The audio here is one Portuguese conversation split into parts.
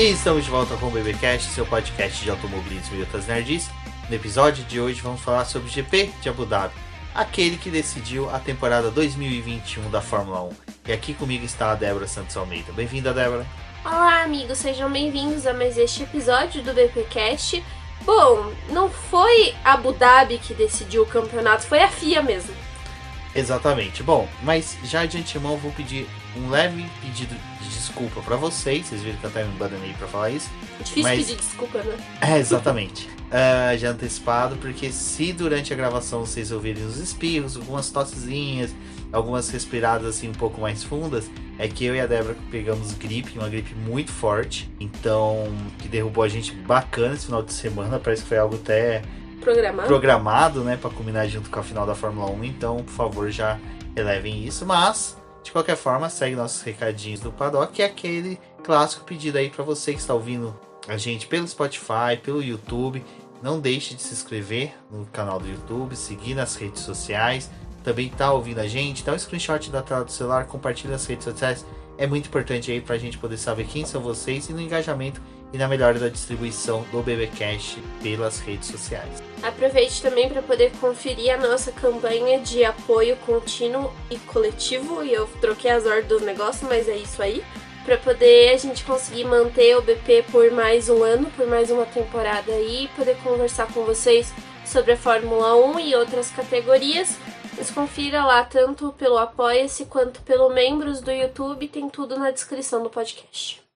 E estamos de volta com o BBcast, seu podcast de automobilismo e outras nerds. No episódio de hoje vamos falar sobre o GP de Abu Dhabi, aquele que decidiu a temporada 2021 da Fórmula 1. E aqui comigo está a Débora Santos Almeida. Bem-vinda, Débora. Olá, amigos, sejam bem-vindos a mais este episódio do BPcast. Bom, não foi Abu Dhabi que decidiu o campeonato, foi a FIA mesmo. Exatamente. Bom, mas já de antemão vou pedir um leve pedido de desculpa para vocês. Vocês viram que eu até me bananei para falar isso. Difícil Mas- pedir desculpa, né? É, exatamente. Ah, já antecipado, porque se durante a gravação vocês ouvirem os espirros, algumas tossezinhas, algumas respiradas assim um pouco mais fundas, é que eu e a Débora pegamos gripe, uma gripe muito forte, então que derrubou a gente bacana esse final de semana, parece que foi algo até Programado. programado, né, para culminar junto com a final da Fórmula 1, então por favor já relevem isso, mas de qualquer forma, segue nossos recadinhos do Paddock, que é aquele clássico pedido aí para você que está ouvindo a gente pelo Spotify, pelo YouTube. Não deixe de se inscrever no canal do YouTube, seguir nas redes sociais. Também tá ouvindo a gente, dá um screenshot da tela do celular, compartilha nas redes sociais. É muito importante aí para a gente poder saber quem são vocês e no engajamento e na melhora da distribuição do BBcast pelas redes sociais. Aproveite também para poder conferir a nossa campanha de apoio contínuo e coletivo. E eu troquei as ordens do negócio, mas é isso aí. Para poder a gente conseguir manter o BP por mais um ano, por mais uma temporada aí, poder conversar com vocês sobre a Fórmula 1 e outras categorias. Mas confira lá tanto pelo Apoia-se quanto pelo membros do YouTube, tem tudo na descrição do podcast.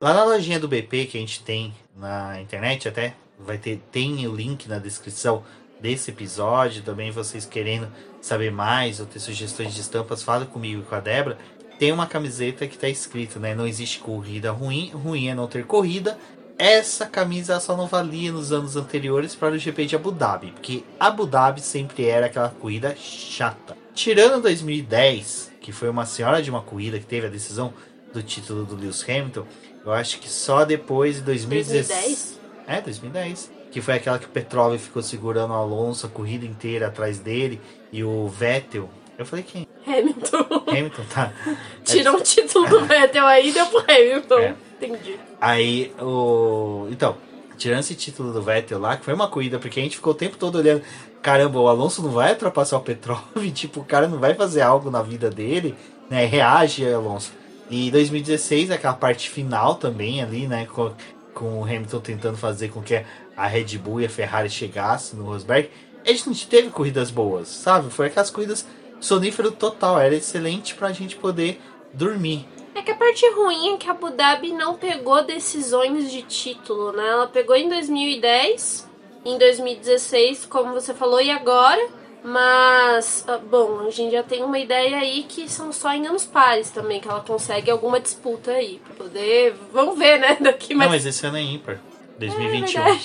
Lá na lojinha do BP que a gente tem na internet, até vai ter tem o link na descrição desse episódio. Também vocês querendo saber mais ou ter sugestões de estampas, fala comigo e com a Débora. Tem uma camiseta que está escrito, né? Não existe corrida ruim, ruim é não ter corrida. Essa camisa só não valia nos anos anteriores para o GP de Abu Dhabi, porque Abu Dhabi sempre era aquela corrida chata. Tirando 2010, que foi uma senhora de uma corrida que teve a decisão do título do Lewis Hamilton, eu acho que só depois de 2016. 2010? É, 2010. Que foi aquela que o Petrov ficou segurando o Alonso a corrida inteira atrás dele e o Vettel. Eu falei quem? Hamilton. Hamilton, tá. Tirou um título do Vettel aí e deu pro Hamilton. É. Entendi. Aí o. Então, tirando esse título do Vettel lá, que foi uma corrida, porque a gente ficou o tempo todo olhando. Caramba, o Alonso não vai ultrapassar o Petrov, tipo, o cara não vai fazer algo na vida dele, né? Reage, Alonso. E 2016, aquela parte final também ali, né? Com, com o Hamilton tentando fazer com que a Red Bull e a Ferrari chegassem no Rosberg. A gente teve corridas boas, sabe? Foi aquelas corridas sonífero total, era excelente pra gente poder dormir. É que a parte ruim é que a Abu Dhabi não pegou decisões de título, né? Ela pegou em 2010, em 2016, como você falou, e agora. Mas, ah, bom, a gente já tem uma ideia aí que são só em anos pares também, que ela consegue alguma disputa aí, pra poder... Vamos ver, né, daqui mais... Não, mas esse ano é ímpar. 2021. É.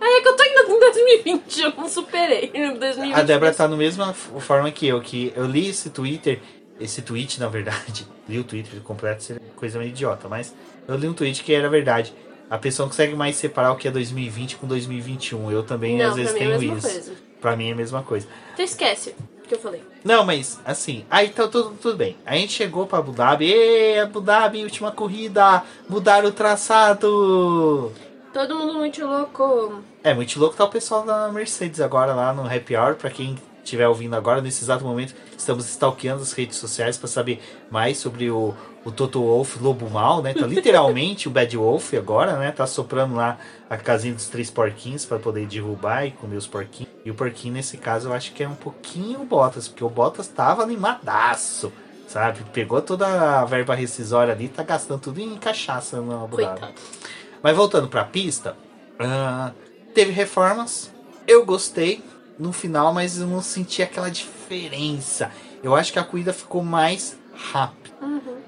Ah, é que eu tô ainda em 2020, eu não superei. Em 2020, A Débora tá na mesma forma que eu, que eu li esse Twitter, esse tweet na verdade, li o Twitter completo, seria coisa meio idiota, mas eu li um tweet que era verdade. A pessoa não consegue mais separar o que é 2020 com 2021. Eu também Não, às vezes é tenho mesma isso. coisa. Pra mim é a mesma coisa. Então esquece o que eu falei. Não, mas assim, aí tá tudo, tudo bem. A gente chegou pra Abu Dhabi, Ê, Abu Dhabi, última corrida, mudaram o traçado. Todo mundo muito louco. É muito louco tá o pessoal da Mercedes agora lá no Happy Hour. Pra quem estiver ouvindo agora, nesse exato momento, estamos stalkeando as redes sociais para saber mais sobre o, o Toto Wolff Lobo Mal, né? Tá literalmente o Bad Wolf agora, né? Tá soprando lá a casinha dos três porquinhos para poder derrubar e comer os porquinhos. E o porquinho, nesse caso, eu acho que é um pouquinho o Bottas, porque o Bottas tava animadaço. Sabe? Pegou toda a verba rescisória ali, tá gastando tudo em cachaça no Abu. Mas voltando pra pista, ah, teve reformas. Eu gostei no final, mas eu não senti aquela diferença. Eu acho que a corrida ficou mais rápida.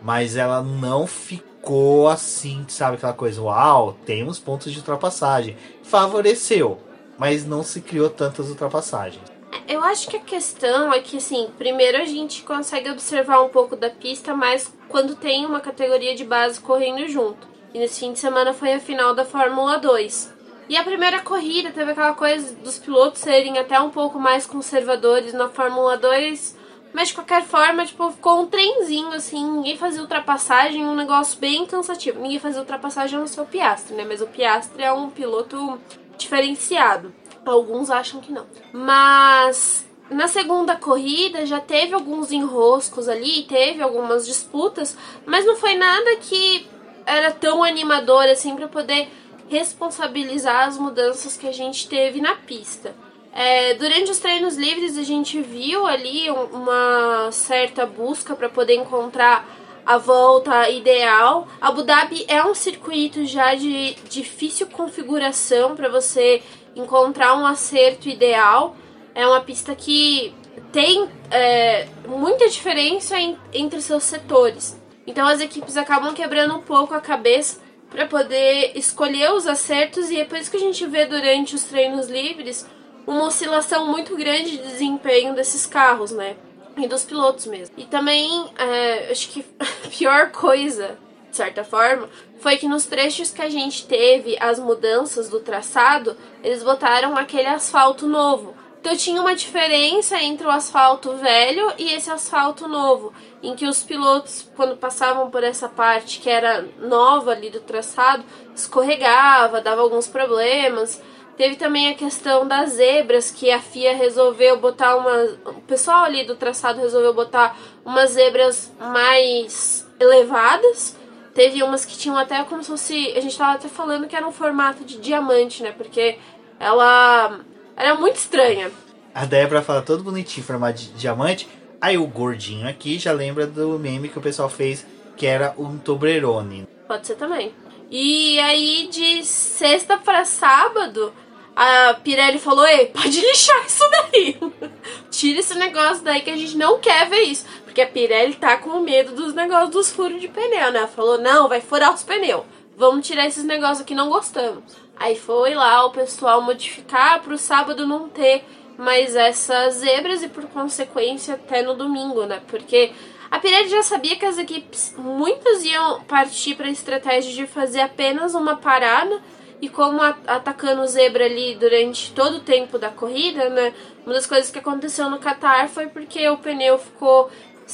Mas ela não ficou assim, sabe? Aquela coisa, uau, temos pontos de ultrapassagem. Favoreceu, mas não se criou tantas ultrapassagens. Eu acho que a questão é que, assim, primeiro a gente consegue observar um pouco da pista, mas quando tem uma categoria de base correndo junto. E nesse fim de semana foi a final da Fórmula 2. E a primeira corrida teve aquela coisa dos pilotos serem até um pouco mais conservadores na Fórmula 2. Mas de qualquer forma, tipo, ficou um trenzinho assim, ninguém fazia ultrapassagem, um negócio bem cansativo. Ninguém fazia ultrapassagem no seu Piastre, né? Mas o Piastre é um piloto diferenciado. Alguns acham que não. Mas na segunda corrida já teve alguns enroscos ali, teve algumas disputas, mas não foi nada que era tão animador assim para poder responsabilizar as mudanças que a gente teve na pista. É, durante os treinos livres a gente viu ali uma certa busca para poder encontrar a volta ideal. Abu Dhabi é um circuito já de difícil configuração para você encontrar um acerto ideal. É uma pista que tem é, muita diferença em, entre seus setores. Então as equipes acabam quebrando um pouco a cabeça para poder escolher os acertos e é por isso que a gente vê durante os treinos livres uma oscilação muito grande de desempenho desses carros, né? E dos pilotos mesmo. E também, é, acho que a pior coisa, de certa forma, foi que nos trechos que a gente teve as mudanças do traçado, eles botaram aquele asfalto novo. Então tinha uma diferença entre o asfalto velho e esse asfalto novo, em que os pilotos, quando passavam por essa parte que era nova ali do traçado, escorregava, dava alguns problemas. Teve também a questão das zebras, que a FIA resolveu botar uma. O pessoal ali do traçado resolveu botar umas zebras mais elevadas. Teve umas que tinham até como se fosse. A gente tava até falando que era um formato de diamante, né? Porque ela era muito estranha. A Débora fala todo bonitinho, formato de diamante. Aí o gordinho aqui já lembra do meme que o pessoal fez, que era um Toblerone. Pode ser também. E aí, de sexta para sábado, a Pirelli falou: Ei, pode lixar isso daí. Tira esse negócio daí que a gente não quer ver isso. Porque a Pirelli tá com medo dos negócios dos furos de pneu, né? Ela falou: Não, vai furar os pneus. Vamos tirar esses negócios que não gostamos. Aí foi lá o pessoal modificar para o sábado não ter mais essas zebras e por consequência até no domingo, né? Porque a Pirelli já sabia que as equipes muitas iam partir para a estratégia de fazer apenas uma parada e como atacando zebra ali durante todo o tempo da corrida, né? Uma das coisas que aconteceu no Qatar foi porque o pneu ficou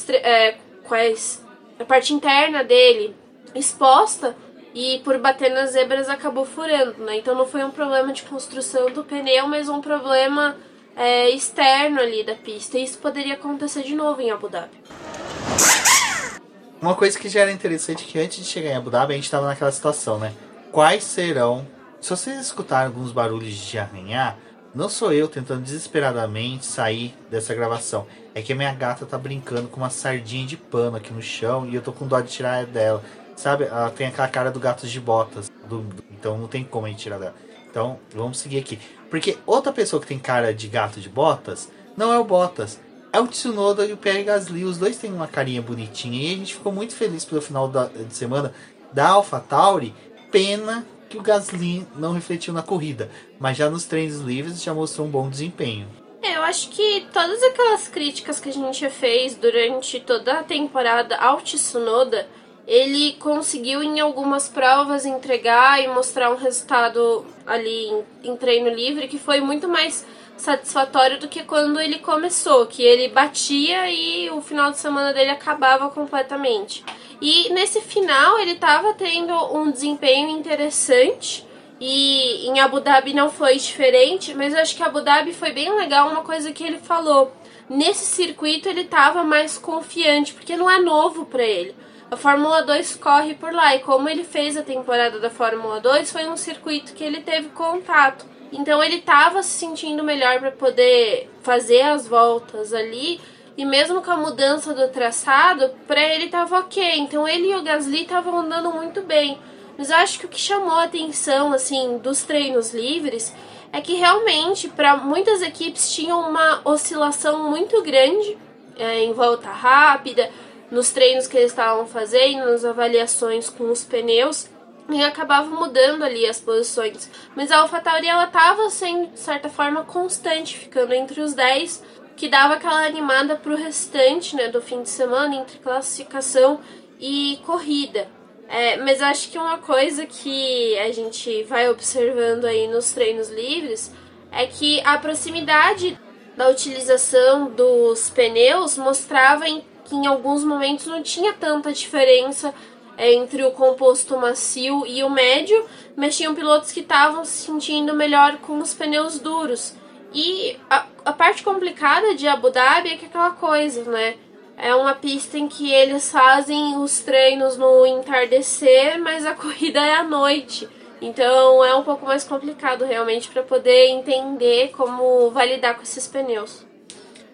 é, com a parte interna dele exposta e por bater nas zebras acabou furando, né? Então não foi um problema de construção do pneu, mas um problema é, externo ali da pista. E isso poderia acontecer de novo em Abu Dhabi. Uma coisa que já era interessante é que antes de chegar em Abu Dhabi a gente estava naquela situação, né? Quais serão? Se vocês escutarem alguns barulhos de arranhar, não sou eu tentando desesperadamente sair dessa gravação. É que a minha gata tá brincando com uma sardinha de pano aqui no chão e eu tô com dó de tirar dela. Sabe? Ela tem aquela cara do gato de botas. Do, do, então não tem como a gente tirar dela. Então vamos seguir aqui. Porque outra pessoa que tem cara de gato de botas não é o Botas. É o Tsunoda e o Pierre Gasly. Os dois têm uma carinha bonitinha. E a gente ficou muito feliz pelo final da, de semana da AlphaTauri. Pena que o Gasly não refletiu na corrida. Mas já nos treinos livres já mostrou um bom desempenho. É, eu acho que todas aquelas críticas que a gente fez durante toda a temporada ao Tsunoda ele conseguiu em algumas provas entregar e mostrar um resultado ali em, em, treino livre que foi muito mais satisfatório do que quando ele começou, que ele batia e o final de semana dele acabava completamente. E nesse final ele estava tendo um desempenho interessante e em Abu Dhabi não foi diferente, mas eu acho que Abu Dhabi foi bem legal uma coisa que ele falou. Nesse circuito ele estava mais confiante, porque não é novo para ele a Fórmula 2 corre por lá. E como ele fez a temporada da Fórmula 2, foi um circuito que ele teve contato. Então ele estava se sentindo melhor para poder fazer as voltas ali. E mesmo com a mudança do traçado, para ele estava ok. Então ele e o Gasly estavam andando muito bem. Mas eu acho que o que chamou a atenção assim dos treinos livres é que realmente para muitas equipes tinha uma oscilação muito grande é, em volta rápida nos treinos que eles estavam fazendo, nas avaliações com os pneus, e acabava mudando ali as posições. Mas a AlphaTauri ela estava sendo de certa forma constante, ficando entre os 10, que dava aquela animada para o restante, né, do fim de semana entre classificação e corrida. É, mas acho que uma coisa que a gente vai observando aí nos treinos livres é que a proximidade da utilização dos pneus mostrava em, que em alguns momentos não tinha tanta diferença entre o composto macio e o médio, mas tinham pilotos que estavam se sentindo melhor com os pneus duros. E a, a parte complicada de Abu Dhabi é que é aquela coisa, né? É uma pista em que eles fazem os treinos no entardecer, mas a corrida é à noite. Então é um pouco mais complicado realmente para poder entender como vai lidar com esses pneus.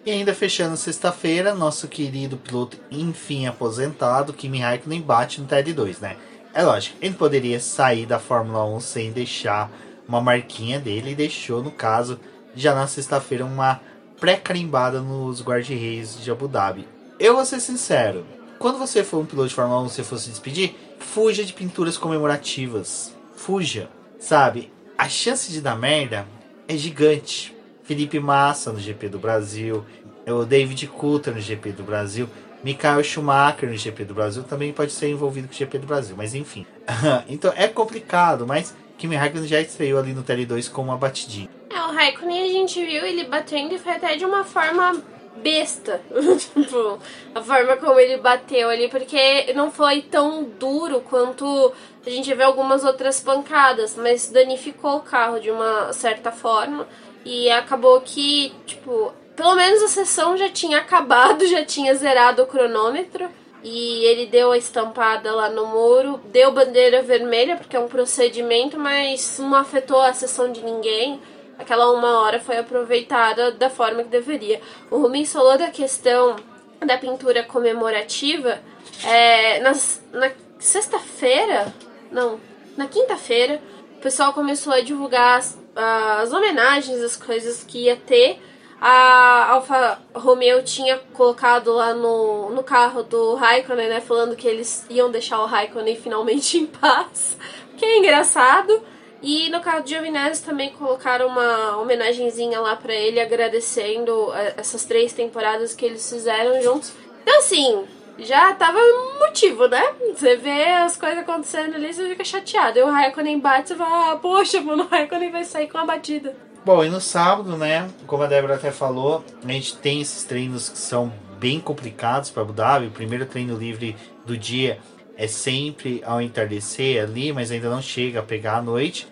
E ainda fechando sexta-feira, nosso querido piloto, enfim aposentado, Kimi Raikkonen bate no TED2, né? É lógico, ele poderia sair da Fórmula 1 sem deixar uma marquinha dele e deixou, no caso, já na sexta-feira, uma pré-carimbada nos guarda-reis de Abu Dhabi. Eu vou ser sincero, quando você for um piloto de Fórmula 1 e você for se despedir, fuja de pinturas comemorativas. Fuja, sabe? A chance de dar merda é gigante. Felipe Massa no GP do Brasil, o David Coulter no GP do Brasil, Michael Schumacher no GP do Brasil também pode ser envolvido com o GP do Brasil, mas enfim. então é complicado, mas Kimi Raikkonen já estreou ali no TL2 com uma batidinha. É, o Raikkonen a gente viu ele batendo e foi até de uma forma besta. tipo, a forma como ele bateu ali, porque não foi tão duro quanto a gente vê algumas outras pancadas, mas danificou o carro de uma certa forma. E acabou que, tipo, pelo menos a sessão já tinha acabado, já tinha zerado o cronômetro. E ele deu a estampada lá no muro, deu bandeira vermelha, porque é um procedimento, mas não afetou a sessão de ninguém. Aquela uma hora foi aproveitada da forma que deveria. O Rubens falou da questão da pintura comemorativa. É, nas, na sexta-feira, não, na quinta-feira, o pessoal começou a divulgar as homenagens, as coisas que ia ter. A Alfa Romeo tinha colocado lá no, no carro do Raikkonen, né? Falando que eles iam deixar o Raikkonen finalmente em paz. Que é engraçado. E no carro de Giovinazzi também colocaram uma homenagenzinha lá para ele, agradecendo é, essas três temporadas que eles fizeram juntos. Então, assim, já tava motivo, né? Você vê as coisas acontecendo ali, você fica chateado. E o Raikkonen bate, você fala, ah, poxa, mano, o Raikkonen vai sair com a batida. Bom, e no sábado, né, como a Débora até falou, a gente tem esses treinos que são bem complicados para Abu Dhabi. O primeiro treino livre do dia é sempre ao entardecer ali, mas ainda não chega a pegar a noite.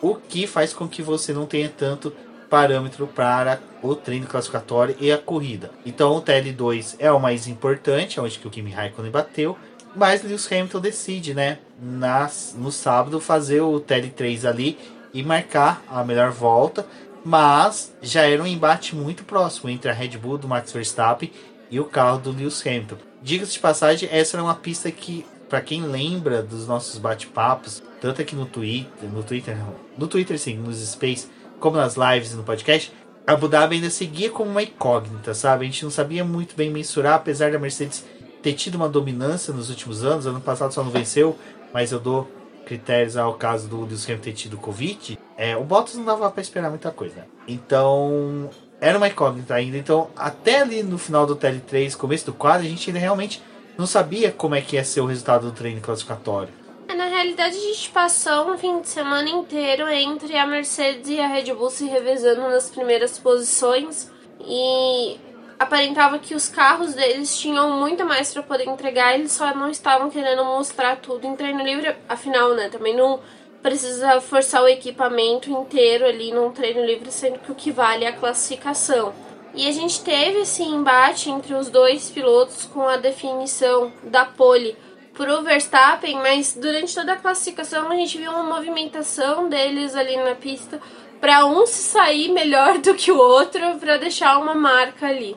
O que faz com que você não tenha tanto parâmetro para o treino classificatório e a corrida. Então o TL2 é o mais importante, onde que o Kimi Raikkonen bateu, mas Lewis Hamilton decide, né, nas, no sábado fazer o TL3 ali e marcar a melhor volta, mas já era um embate muito próximo entre a Red Bull do Max Verstappen e o carro do Lewis Hamilton. Diga-se de passagem, essa era uma pista que, para quem lembra dos nossos bate-papos, tanto aqui no Twitter, no Twitter, no Twitter sim, nos Space, como nas lives e no podcast, Abu Dhabi ainda seguia como uma incógnita, sabe? A gente não sabia muito bem mensurar, apesar da Mercedes ter tido uma dominância nos últimos anos. Ano passado só não venceu, mas eu dou critérios ao caso do Lewis Hamilton ter tido Covid. É, o Bottas não dava para esperar muita coisa. Então, era uma incógnita ainda. Então, até ali no final do TL3, começo do quadro, a gente ainda realmente não sabia como é que ia ser o resultado do treino classificatório. É, na realidade, a gente passou um fim de semana inteiro entre a Mercedes e a Red Bull se revezando nas primeiras posições e aparentava que os carros deles tinham muito mais para poder entregar, eles só não estavam querendo mostrar tudo em treino livre, afinal, né? Também não precisa forçar o equipamento inteiro ali num treino livre, sendo que o que vale é a classificação. E a gente teve esse embate entre os dois pilotos com a definição da pole pro Verstappen, mas durante toda a classificação a gente viu uma movimentação deles ali na pista para um se sair melhor do que o outro para deixar uma marca ali.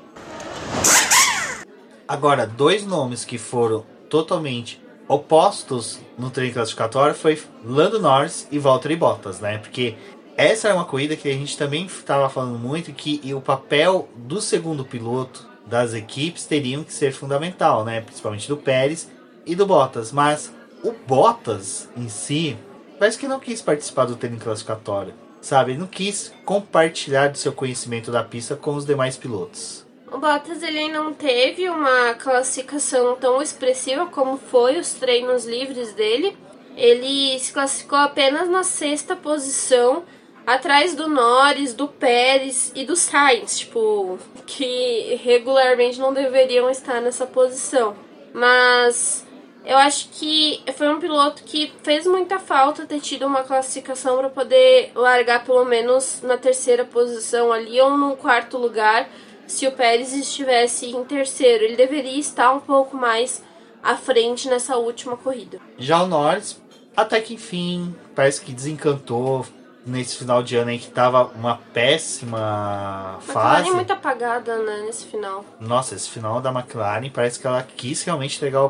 Agora, dois nomes que foram totalmente opostos no treino classificatório foi Lando Norris e Valtteri Bottas, né? Porque essa é uma corrida que a gente também estava falando muito que o papel do segundo piloto das equipes teriam que ser fundamental, né? Principalmente do Pérez e do Bottas, mas o Bottas em si parece que não quis participar do treino classificatório, sabe? Ele não quis compartilhar do seu conhecimento da pista com os demais pilotos. O Bottas ele não teve uma classificação tão expressiva como foi os treinos livres dele. Ele se classificou apenas na sexta posição, atrás do Norris, do Pérez e do Sainz, tipo, que regularmente não deveriam estar nessa posição. Mas eu acho que foi um piloto que fez muita falta ter tido uma classificação para poder largar pelo menos na terceira posição ali ou no quarto lugar se o Pérez estivesse em terceiro. Ele deveria estar um pouco mais à frente nessa última corrida. Já o Norris, até que enfim, parece que desencantou nesse final de ano aí que tava uma péssima fase. McLaren muito apagada, né, nesse final. Nossa, esse final da McLaren parece que ela quis realmente entregar o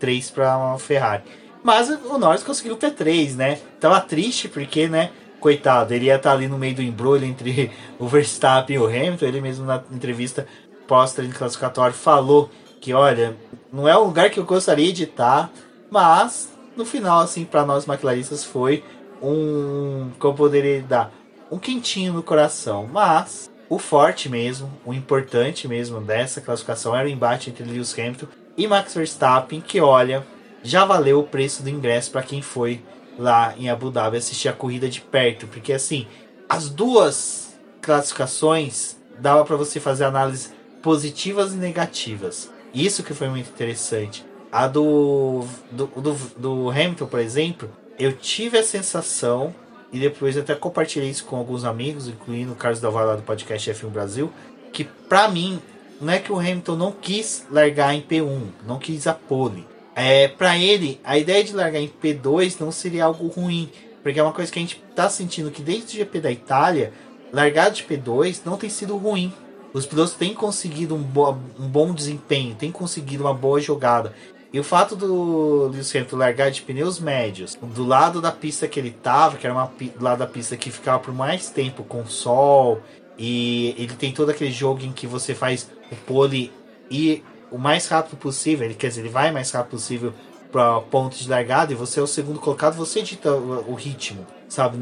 P3 para uma Ferrari. Mas o Norris conseguiu o P3, né? Tava triste porque, né, coitado, ele ia estar ali no meio do embrulho entre o Verstappen e o Hamilton. Ele mesmo na entrevista pós-treino classificatório falou que, olha, não é o lugar que eu gostaria de estar, mas no final, assim, para nós maquilaristas foi um, como eu poderia dar, um quentinho no coração. Mas o forte mesmo, o importante mesmo dessa classificação era o embate entre Lewis Hamilton e Max Verstappen, que olha, já valeu o preço do ingresso para quem foi lá em Abu Dhabi assistir a corrida de perto, porque assim, as duas classificações dava para você fazer análises positivas e negativas. Isso que foi muito interessante. A do, do, do, do Hamilton, por exemplo, eu tive a sensação, e depois até compartilhei isso com alguns amigos, incluindo o Carlos Del Valle do podcast F1 Brasil, que para mim, não é que o Hamilton não quis largar em P1, não quis a pole. É, para ele, a ideia de largar em P2 não seria algo ruim, porque é uma coisa que a gente tá sentindo que desde o GP da Itália, largar de P2 não tem sido ruim. Os pilotos têm conseguido um, bo um bom desempenho, têm conseguido uma boa jogada. E o fato do Lewis Hamilton largar de pneus médios, do lado da pista que ele tava, que era uma do lado da pista que ficava por mais tempo com sol, e ele tem todo aquele jogo em que você faz o pole e o mais rápido possível, ele quer dizer, ele vai o mais rápido possível para ponto de largada e você é o segundo colocado, você dita o, o ritmo, sabe?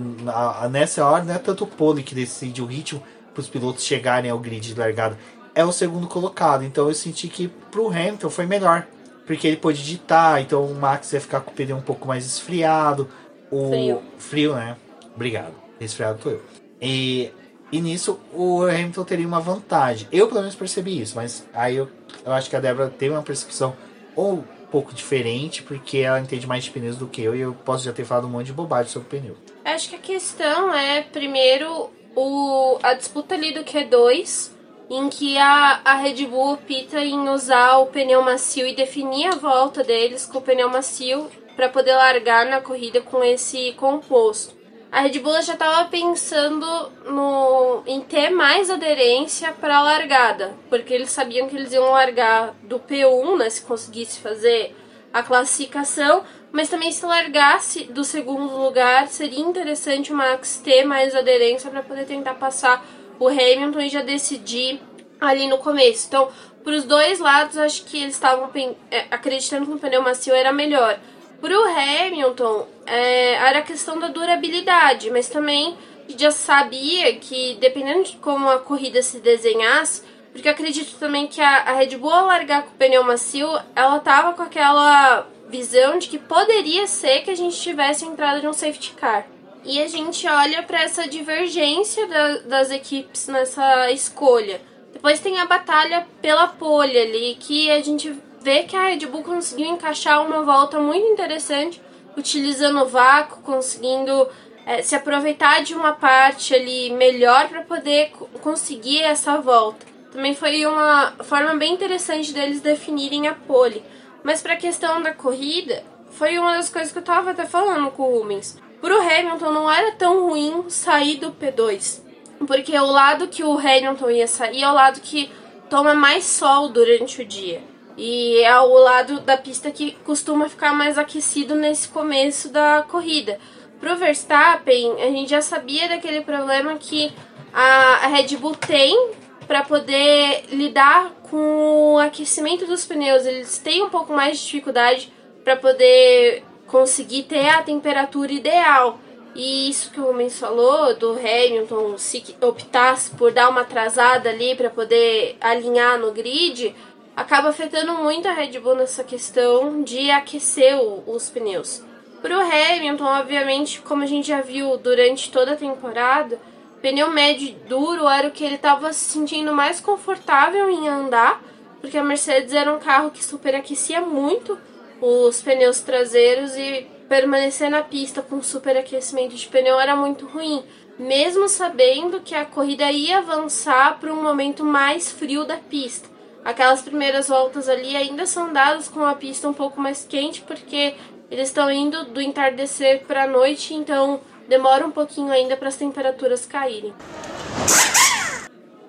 nessa hora não é tanto o pole que decide o ritmo para os pilotos chegarem ao grid de largada, é o segundo colocado. Então eu senti que para o Hamilton foi melhor porque ele pôde ditar, então o Max ia ficar com o pneu um pouco mais esfriado. O frio. Frio, né? Obrigado. Resfriado tô eu. E, e nisso o Hamilton teria uma vantagem. Eu pelo menos percebi isso, mas aí eu, eu acho que a Débora tem uma percepção ou um pouco diferente, porque ela entende mais de pneus do que eu e eu posso já ter falado um monte de bobagem sobre pneu. Acho que a questão é, primeiro, o, a disputa ali do Q2 em que a, a Red Bull opta em usar o pneu macio e definir a volta deles com o pneu macio para poder largar na corrida com esse composto. A Red Bull já estava pensando no, em ter mais aderência para a largada, porque eles sabiam que eles iam largar do P1, né, se conseguisse fazer a classificação, mas também se largasse do segundo lugar, seria interessante o Max ter mais aderência para poder tentar passar o Hamilton e já decidi ali no começo. Então, para os dois lados, acho que eles estavam é, acreditando que o pneu macio era melhor. Para o Hamilton, é, era a questão da durabilidade, mas também já sabia que, dependendo de como a corrida se desenhasse, porque acredito também que a, a Red Bull, ao largar com o pneu macio, ela tava com aquela visão de que poderia ser que a gente tivesse entrada de um safety car. E a gente olha para essa divergência da, das equipes nessa escolha. Depois tem a batalha pela pole ali, que a gente vê que a Red Bull conseguiu encaixar uma volta muito interessante, utilizando o vácuo, conseguindo é, se aproveitar de uma parte ali melhor para poder conseguir essa volta. Também foi uma forma bem interessante deles definirem a pole. Mas para a questão da corrida, foi uma das coisas que eu estava até falando com o Rubens. Pro Hamilton não era tão ruim sair do P2. Porque o lado que o Hamilton ia sair é o lado que toma mais sol durante o dia. E é o lado da pista que costuma ficar mais aquecido nesse começo da corrida. Pro Verstappen, a gente já sabia daquele problema que a Red Bull tem para poder lidar com o aquecimento dos pneus. Eles têm um pouco mais de dificuldade para poder conseguir ter a temperatura ideal. E isso que o Rubens falou do Hamilton, se optasse por dar uma atrasada ali para poder alinhar no grid, acaba afetando muito a Red Bull nessa questão de aquecer o, os pneus. Para o Hamilton, obviamente, como a gente já viu durante toda a temporada, pneu médio duro era o que ele estava se sentindo mais confortável em andar, porque a Mercedes era um carro que superaquecia muito os pneus traseiros e permanecer na pista com superaquecimento de pneu era muito ruim, mesmo sabendo que a corrida ia avançar para um momento mais frio da pista. Aquelas primeiras voltas ali ainda são dadas com a pista um pouco mais quente, porque eles estão indo do entardecer para a noite, então demora um pouquinho ainda para as temperaturas caírem.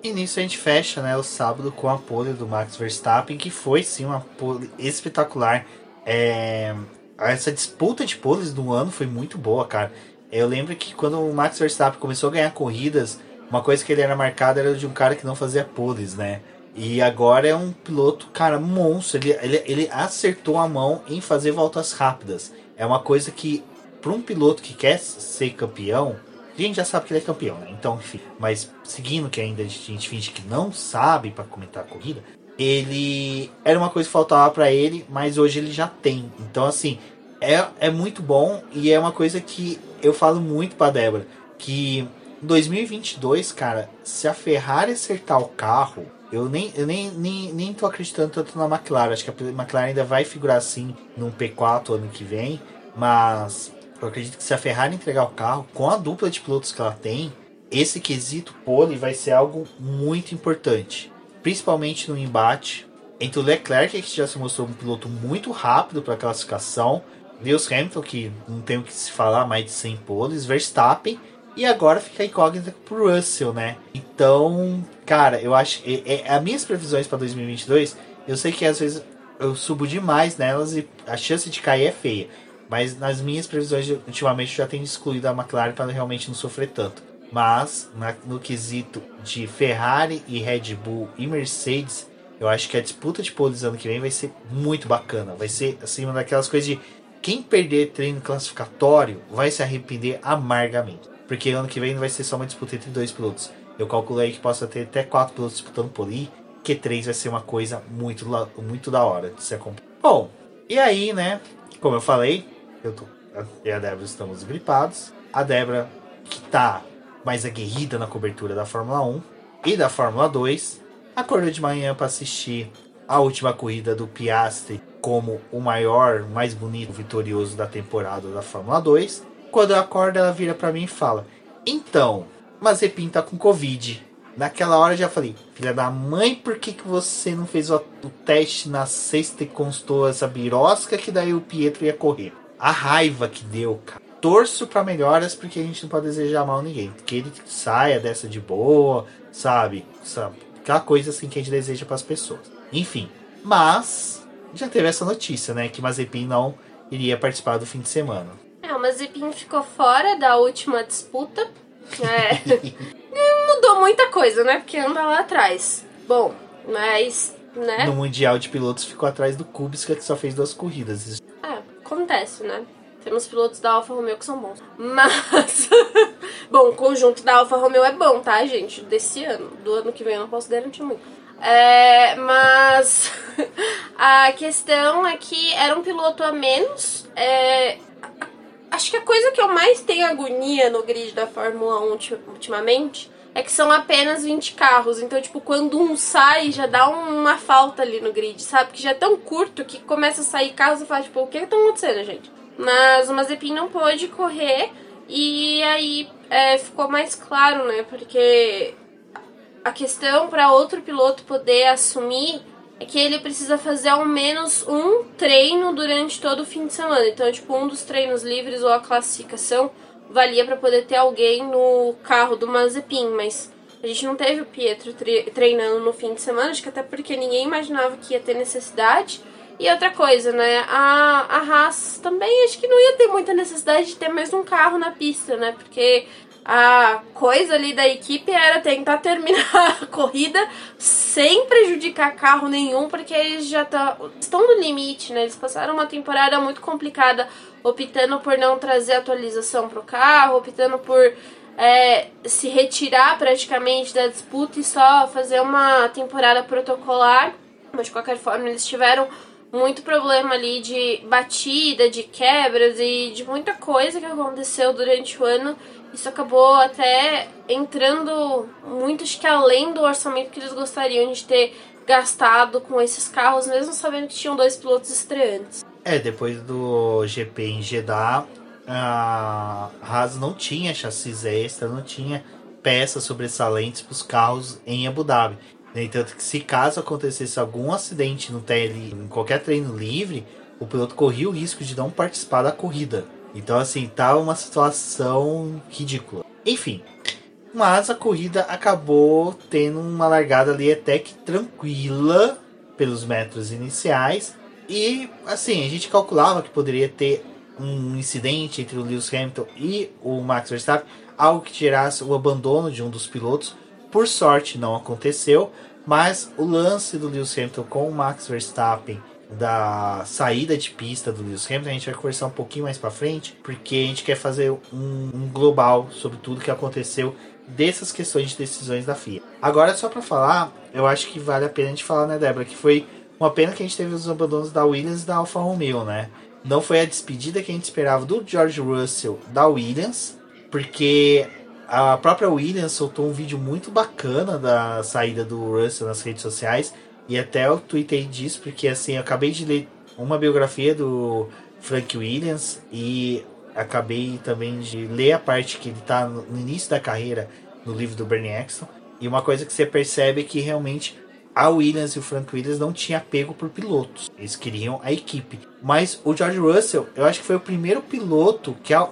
E nisso a gente fecha né, o sábado com a pole do Max Verstappen, que foi sim uma pole espetacular. É, essa disputa de poles do ano foi muito boa, cara. Eu lembro que quando o Max Verstappen começou a ganhar corridas, uma coisa que ele era marcado era de um cara que não fazia poles, né? E agora é um piloto, cara, monstro. Ele, ele, ele acertou a mão em fazer voltas rápidas. É uma coisa que, para um piloto que quer ser campeão, a gente já sabe que ele é campeão, né? Então, enfim. Mas seguindo que ainda a gente finge que não sabe para comentar a corrida, ele era uma coisa que faltava para ele, mas hoje ele já tem. Então, assim, é, é muito bom e é uma coisa que eu falo muito pra Débora, que 2022, cara, se a Ferrari acertar o carro, eu nem, eu nem, nem, nem tô acreditando tanto na McLaren. Acho que a McLaren ainda vai figurar assim num P4 ano que vem, mas eu acredito que se a Ferrari entregar o carro com a dupla de pilotos que ela tem, esse quesito pole vai ser algo muito importante principalmente no embate entre o Leclerc, que já se mostrou um piloto muito rápido para a classificação, Lewis Hamilton, que não tem o que se falar, mais de 100 poles, Verstappen, e agora fica incógnita pro Russell, né? Então, cara, eu acho. É, é, as minhas previsões para 2022, eu sei que às vezes eu subo demais nelas e a chance de cair é feia. Mas nas minhas previsões, ultimamente, eu já tenho excluído a McLaren para realmente não sofrer tanto. Mas na, no quesito de Ferrari e Red Bull e Mercedes, eu acho que a disputa de poles ano que vem vai ser muito bacana. Vai ser assim uma daquelas coisas de quem perder treino classificatório vai se arrepender amargamente. Porque ano que vem não vai ser só uma disputa entre dois pilotos. Eu calculei que possa ter até quatro pilotos disputando pole. Q3 vai ser uma coisa muito, muito da hora de se acompanhar. Bom, e aí, né? Como eu falei, eu tô, e a Débora estamos gripados. A Débora, que tá mais aguerrida na cobertura da Fórmula 1 e da Fórmula 2, acordou de manhã para assistir a última corrida do Piastri como o maior, mais bonito, vitorioso da temporada da Fórmula 2. Quando eu acordo, ela vira para mim e fala: Então, Mazepin tá com Covid. Naquela hora eu já falei: Filha da mãe, por que, que você não fez o, o teste na sexta e constou essa birosca que daí o Pietro ia correr? A raiva que deu, cara torço para melhoras porque a gente não pode desejar mal a ninguém. Que ele saia dessa de boa, sabe? sabe? Aquela coisa assim que a gente deseja para as pessoas. Enfim, mas já teve essa notícia, né? Que Mazepin não iria participar do fim de semana. É, o Mazepin ficou fora da última disputa. É. Mudou muita coisa, né? Porque anda lá atrás. Bom, mas. Né? No Mundial de Pilotos ficou atrás do Kubica, que só fez duas corridas. É, acontece, né? Temos pilotos da Alfa Romeo que são bons. Mas. bom, o conjunto da Alfa Romeo é bom, tá, gente? Desse ano. Do ano que vem eu não posso garantir muito. É, mas. a questão é que era um piloto a menos. É, acho que a coisa que eu mais tenho agonia no grid da Fórmula 1 ultimamente é que são apenas 20 carros. Então, tipo, quando um sai, já dá uma falta ali no grid, sabe? Que já é tão curto que começa a sair carros e fala, tipo, o que tá acontecendo, gente? Mas o Mazepin não pôde correr e aí é, ficou mais claro, né? Porque a questão para outro piloto poder assumir é que ele precisa fazer ao menos um treino durante todo o fim de semana. Então, tipo, um dos treinos livres ou a classificação valia para poder ter alguém no carro do Mazepin, mas a gente não teve o Pietro treinando no fim de semana, acho que até porque ninguém imaginava que ia ter necessidade. E outra coisa, né? A, a Haas também acho que não ia ter muita necessidade de ter mais um carro na pista, né? Porque a coisa ali da equipe era tentar terminar a corrida sem prejudicar carro nenhum, porque eles já tá, estão no limite, né? Eles passaram uma temporada muito complicada, optando por não trazer atualização para o carro, optando por é, se retirar praticamente da disputa e só fazer uma temporada protocolar. Mas de qualquer forma, eles tiveram muito problema ali de batida, de quebras e de muita coisa que aconteceu durante o ano. Isso acabou até entrando muito, acho que além do orçamento que eles gostariam de ter gastado com esses carros, mesmo sabendo que tinham dois pilotos estreantes. É, depois do GP em Jeddah, a Haas não tinha chassis extra, não tinha peças sobressalentes para os carros em Abu Dhabi. No entanto, que se caso acontecesse algum acidente no TL, em qualquer treino livre, o piloto corria o risco de não participar da corrida. Então, assim, tá uma situação ridícula. Enfim, mas a corrida acabou tendo uma largada ali até que tranquila pelos metros iniciais. E, assim, a gente calculava que poderia ter um incidente entre o Lewis Hamilton e o Max Verstappen, algo que gerasse o abandono de um dos pilotos. Por sorte não aconteceu, mas o lance do Lewis Hamilton com o Max Verstappen da saída de pista do Lewis Hamilton, a gente vai conversar um pouquinho mais para frente, porque a gente quer fazer um, um, global sobre tudo que aconteceu dessas questões de decisões da FIA. Agora, só para falar, eu acho que vale a pena a gente falar, né, Débora, que foi uma pena que a gente teve os abandonos da Williams e da Alfa Romeo, né? Não foi a despedida que a gente esperava do George Russell da Williams, porque a própria Williams soltou um vídeo muito bacana da saída do Russell nas redes sociais. E até eu tuitei disso, porque assim, eu acabei de ler uma biografia do Frank Williams e acabei também de ler a parte que ele está no início da carreira no livro do Bernie Eccleston. E uma coisa que você percebe é que realmente a Williams e o Frank Williams não tinha apego por pilotos. Eles queriam a equipe. Mas o George Russell, eu acho que foi o primeiro piloto que a,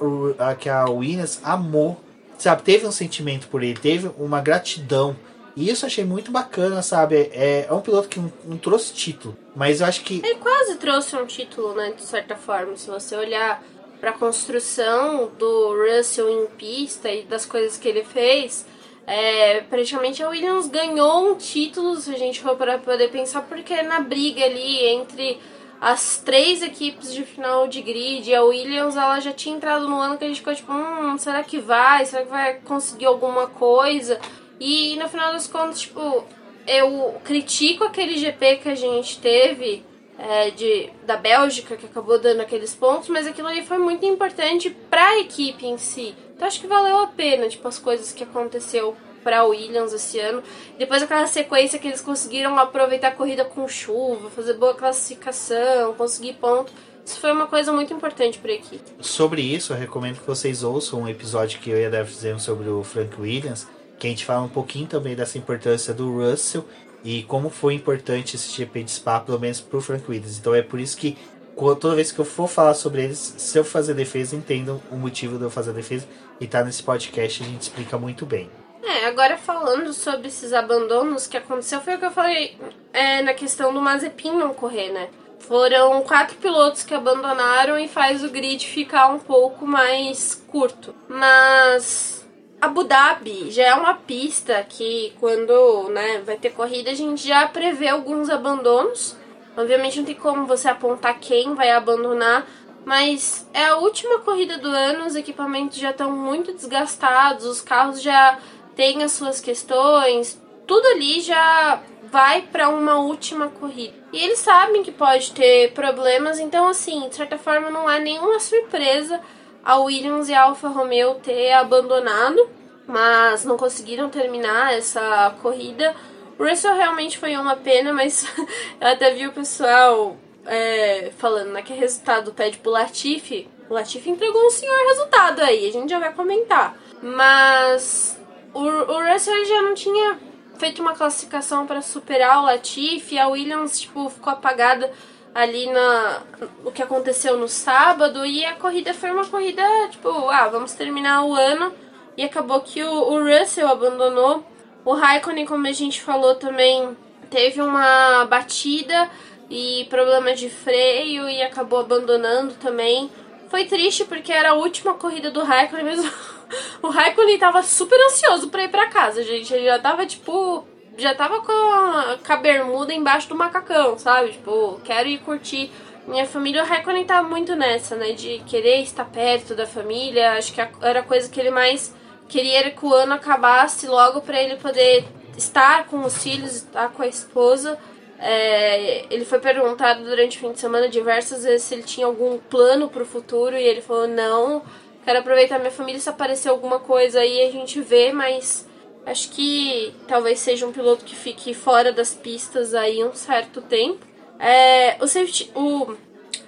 que a Williams amou sabe, teve um sentimento por ele, teve uma gratidão. E isso eu achei muito bacana, sabe? É, é um piloto que não, não, trouxe título, mas eu acho que. Ele quase trouxe um título, né? De certa forma. Se você olhar para a construção do Russell em pista e das coisas que ele fez, é, praticamente a Williams ganhou um título, se a gente for para poder pensar, porque na briga ali entre as três equipes de final de grid. A Williams ela já tinha entrado no ano que a gente ficou tipo, hum, será que vai? Será que vai conseguir alguma coisa? E no final das contas, tipo, eu critico aquele GP que a gente teve é, de, da Bélgica, que acabou dando aqueles pontos, mas aquilo ali foi muito importante para a equipe em si. Então acho que valeu a pena, tipo, as coisas que aconteceu para Williams esse ano. Depois aquela sequência que eles conseguiram aproveitar a corrida com chuva, fazer boa classificação, conseguir ponto. Isso foi uma coisa muito importante para a equipe. Sobre isso, eu recomendo que vocês ouçam um episódio que eu e a Dev fizemos sobre o Frank Williams, que a gente fala um pouquinho também dessa importância do Russell e como foi importante esse GP de Spa, pelo menos para o Frank Williams. Então é por isso que toda vez que eu for falar sobre eles, se eu fazer defesa, entendam o motivo de eu fazer defesa e tá nesse podcast a gente explica muito bem. É, agora falando sobre esses abandonos que aconteceu, foi o que eu falei é, na questão do Mazepin não correr, né? Foram quatro pilotos que abandonaram e faz o grid ficar um pouco mais curto. Mas Abu Dhabi já é uma pista que quando né, vai ter corrida a gente já prevê alguns abandonos. Obviamente não tem como você apontar quem vai abandonar, mas é a última corrida do ano, os equipamentos já estão muito desgastados, os carros já tem as suas questões, tudo ali já vai para uma última corrida. E eles sabem que pode ter problemas, então assim, de certa forma não é nenhuma surpresa a Williams e a Alfa Romeo ter abandonado, mas não conseguiram terminar essa corrida. O Russell realmente foi uma pena, mas eu até vi o pessoal é, falando né, que resultado pede pro Latifi. O Latifi entregou um senhor resultado aí, a gente já vai comentar. Mas o, o Russell já não tinha feito uma classificação para superar o Latifi, a Williams tipo, ficou apagada ali na o que aconteceu no sábado e a corrida foi uma corrida tipo, ah, vamos terminar o ano e acabou que o, o Russell abandonou. O Raikkonen, como a gente falou também, teve uma batida e problema de freio e acabou abandonando também. Foi triste porque era a última corrida do Raikkonen mesmo. o Raikkonen tava super ansioso pra ir pra casa, gente. Ele já tava, tipo, já tava com a, com a bermuda embaixo do macacão, sabe? Tipo, quero ir curtir minha família. O Raikkonen tava muito nessa, né? De querer estar perto da família. Acho que era a coisa que ele mais queria que o ano acabasse logo para ele poder estar com os filhos, estar com a esposa. É, ele foi perguntado durante o fim de semana diversas vezes se ele tinha algum plano para o futuro e ele falou não, quero aproveitar minha família se aparecer alguma coisa aí a gente vê, mas acho que talvez seja um piloto que fique fora das pistas aí um certo tempo. É, o, safety, o,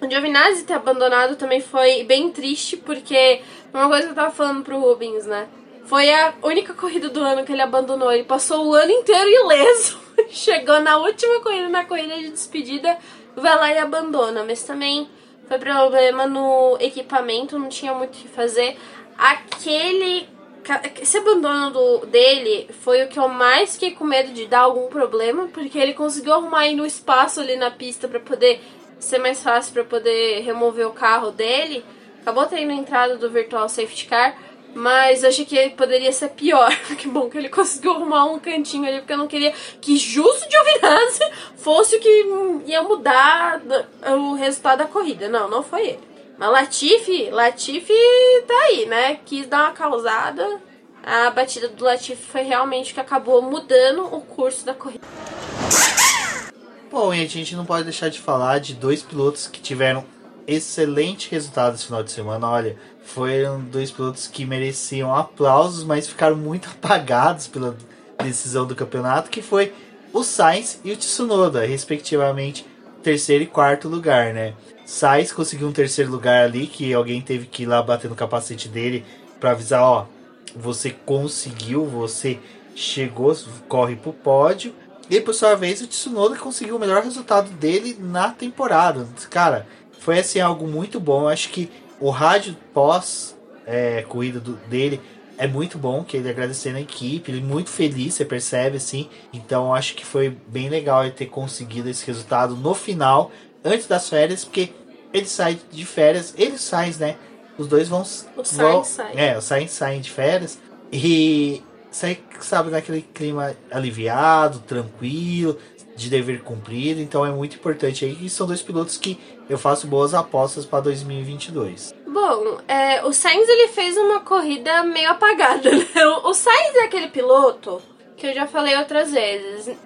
o Giovinazzi ter abandonado também foi bem triste porque uma coisa que eu tava falando pro Rubens, né? Foi a única corrida do ano que ele abandonou. Ele passou o ano inteiro ileso. Chegou na última corrida, na corrida de despedida, vai lá e abandona. Mas também foi problema no equipamento, não tinha muito o que fazer. Aquele. Esse abandono do, dele foi o que eu mais fiquei com medo de dar algum problema, porque ele conseguiu arrumar aí no espaço ali na pista para poder ser mais fácil para poder remover o carro dele. Acabou tendo a entrada do Virtual Safety Car mas achei que poderia ser pior. que bom que ele conseguiu arrumar um cantinho ali, porque eu não queria que justo de Giovinazzi fosse o que ia mudar o resultado da corrida. Não, não foi ele. Mas Latifi, Latifi tá aí, né? Quis dar uma causada. A batida do Latifi foi realmente que acabou mudando o curso da corrida. Bom, e a gente não pode deixar de falar de dois pilotos que tiveram excelente resultado esse final de semana. Olha, foram dois pilotos que mereciam aplausos, mas ficaram muito apagados pela decisão do campeonato, que foi o Sainz e o Tsunoda, respectivamente terceiro e quarto lugar, né? Sainz conseguiu um terceiro lugar ali, que alguém teve que ir lá bater no capacete dele para avisar, ó, você conseguiu, você chegou, corre pro pódio. E por sua vez o Tsunoda conseguiu o melhor resultado dele na temporada. Cara, foi assim algo muito bom. Eu acho que o rádio pós é, corrida do, dele é muito bom, que ele agradecendo a equipe, ele muito feliz, você percebe assim. Então acho que foi bem legal ele ter conseguido esse resultado no final, antes das férias, porque ele sai de férias, ele sai, né? Os dois vão. O Sainz sai. É, o Sainz sai de férias. E sai, sabe, naquele clima aliviado, tranquilo de dever cumprido, então é muito importante aí. E são dois pilotos que eu faço boas apostas para 2022. Bom, é, o Sainz ele fez uma corrida meio apagada. Né? O, o Sainz é aquele piloto que eu já falei outras vezes.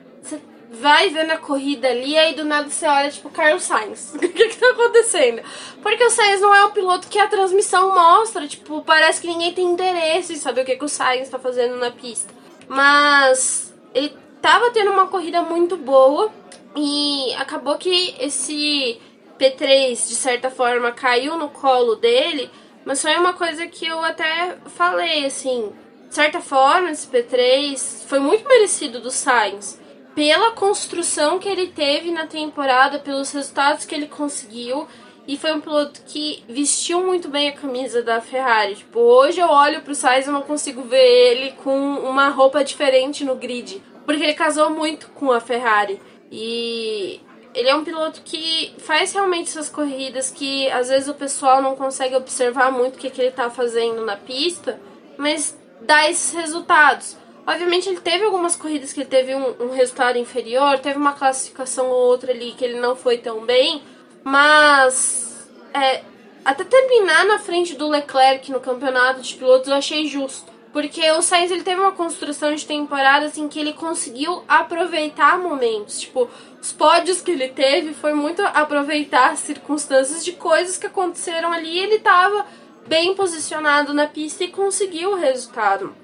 Vai vendo a corrida ali aí do nada você olha, tipo, Carlos Sainz. O que que tá acontecendo? Porque o Sainz não é um piloto que a transmissão mostra, tipo, parece que ninguém tem interesse em saber o que, que o Sainz tá fazendo na pista. Mas ele tava tendo uma corrida muito boa e acabou que esse P3 de certa forma caiu no colo dele, mas foi uma coisa que eu até falei assim, de certa forma esse P3 foi muito merecido do Sainz pela construção que ele teve na temporada, pelos resultados que ele conseguiu. E foi um piloto que vestiu muito bem a camisa da Ferrari. Tipo, hoje eu olho pro Sainz e não consigo ver ele com uma roupa diferente no grid. Porque ele casou muito com a Ferrari. E ele é um piloto que faz realmente essas corridas que às vezes o pessoal não consegue observar muito o que, que ele está fazendo na pista, mas dá esses resultados. Obviamente ele teve algumas corridas que ele teve um, um resultado inferior, teve uma classificação ou outra ali que ele não foi tão bem, mas é, até terminar na frente do Leclerc no campeonato de pilotos eu achei justo. Porque o Sainz ele teve uma construção de temporada assim que ele conseguiu aproveitar momentos. Tipo, os pódios que ele teve foi muito aproveitar circunstâncias de coisas que aconteceram ali. ele estava bem posicionado na pista e conseguiu o resultado.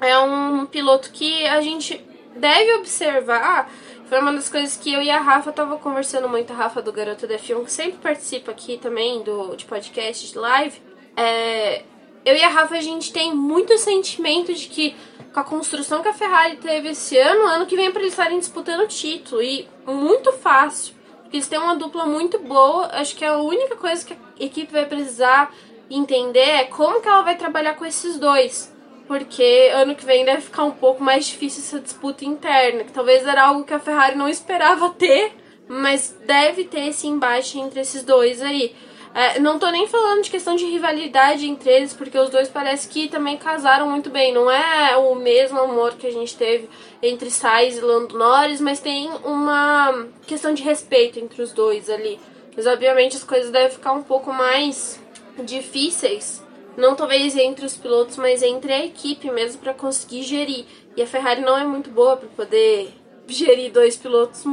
É um piloto que a gente deve observar. Foi uma das coisas que eu e a Rafa tava conversando muito, a Rafa do Garoto da F1, que sempre participa aqui também do, de podcast, de live. É, eu e a Rafa, a gente tem muito sentimento de que com a construção que a Ferrari teve esse ano, ano que vem para eles estarem disputando o título. E muito fácil. Porque eles têm uma dupla muito boa. Acho que a única coisa que a equipe vai precisar entender é como que ela vai trabalhar com esses dois. Porque ano que vem deve ficar um pouco mais difícil essa disputa interna. Que talvez era algo que a Ferrari não esperava ter. Mas deve ter esse embate entre esses dois aí. É, não tô nem falando de questão de rivalidade entre eles, porque os dois parece que também casaram muito bem. Não é o mesmo amor que a gente teve entre Sainz e Lando Norris, mas tem uma questão de respeito entre os dois ali. Mas obviamente as coisas devem ficar um pouco mais difíceis. Não talvez entre os pilotos, mas entre a equipe mesmo para conseguir gerir. E a Ferrari não é muito boa para poder gerir dois pilotos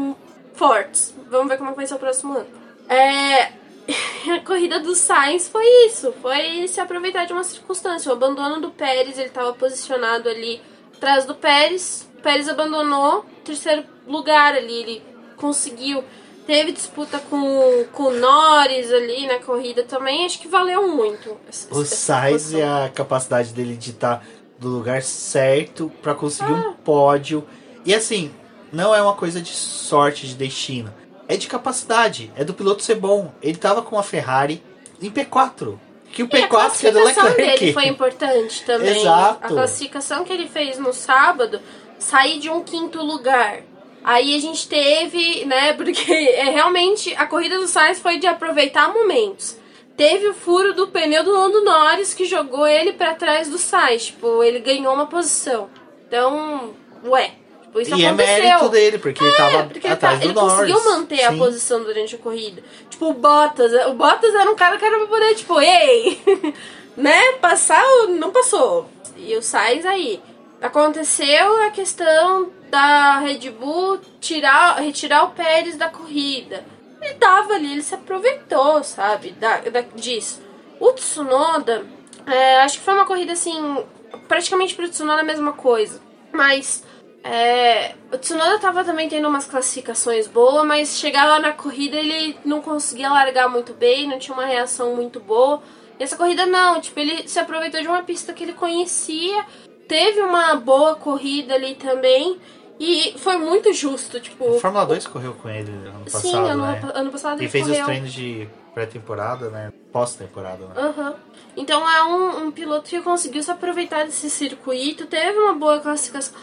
fortes. Vamos ver como vai ser o próximo ano. É, a corrida do Sainz foi isso, foi se aproveitar de uma circunstância. O abandono do Pérez, ele estava posicionado ali atrás do Pérez. O Pérez abandonou terceiro lugar ali, ele conseguiu. Teve disputa com, com o Norris ali na corrida também, acho que valeu muito. Essa, o Sainz e a capacidade dele de estar tá do lugar certo para conseguir ah. um pódio. E assim, não é uma coisa de sorte, de destino é de capacidade, é do piloto ser bom. Ele tava com a Ferrari em P4. Que o P4 que é do Leclerc. dele foi importante também. Exato. A classificação que ele fez no sábado, sair de um quinto lugar. Aí a gente teve, né, porque é realmente a corrida do Sainz foi de aproveitar momentos. Teve o furo do pneu do Lando Norris que jogou ele para trás do Sainz, tipo, ele ganhou uma posição. Então, ué, Tipo, isso e aconteceu. é mérito dele, porque é, ele tava porque atrás tá, do ele Norris. Ele conseguiu manter Sim. a posição durante a corrida. Tipo, o Bottas. O Bottas era um cara que era pra poder, tipo, ei! né? Passar, não passou. E o Sainz aí. Aconteceu a questão da Red Bull tirar, retirar o Pérez da corrida. Ele tava ali, ele se aproveitou, sabe, da, da disso. O Tsunoda, é, acho que foi uma corrida assim, praticamente pro Tsunoda a mesma coisa. Mas é, o Tsunoda tava também tendo umas classificações boas, mas chegar lá na corrida ele não conseguia largar muito bem, não tinha uma reação muito boa. E essa corrida não, tipo, ele se aproveitou de uma pista que ele conhecia, teve uma boa corrida ali também. E foi muito justo, tipo. A Fórmula 2 correu com ele ano passado. Sim, ano, né? ano passado ele, ele fez correu. os treinos de pré-temporada, né? Pós-temporada, né? Uhum. Então é um, um piloto que conseguiu se aproveitar desse circuito, teve uma boa classificação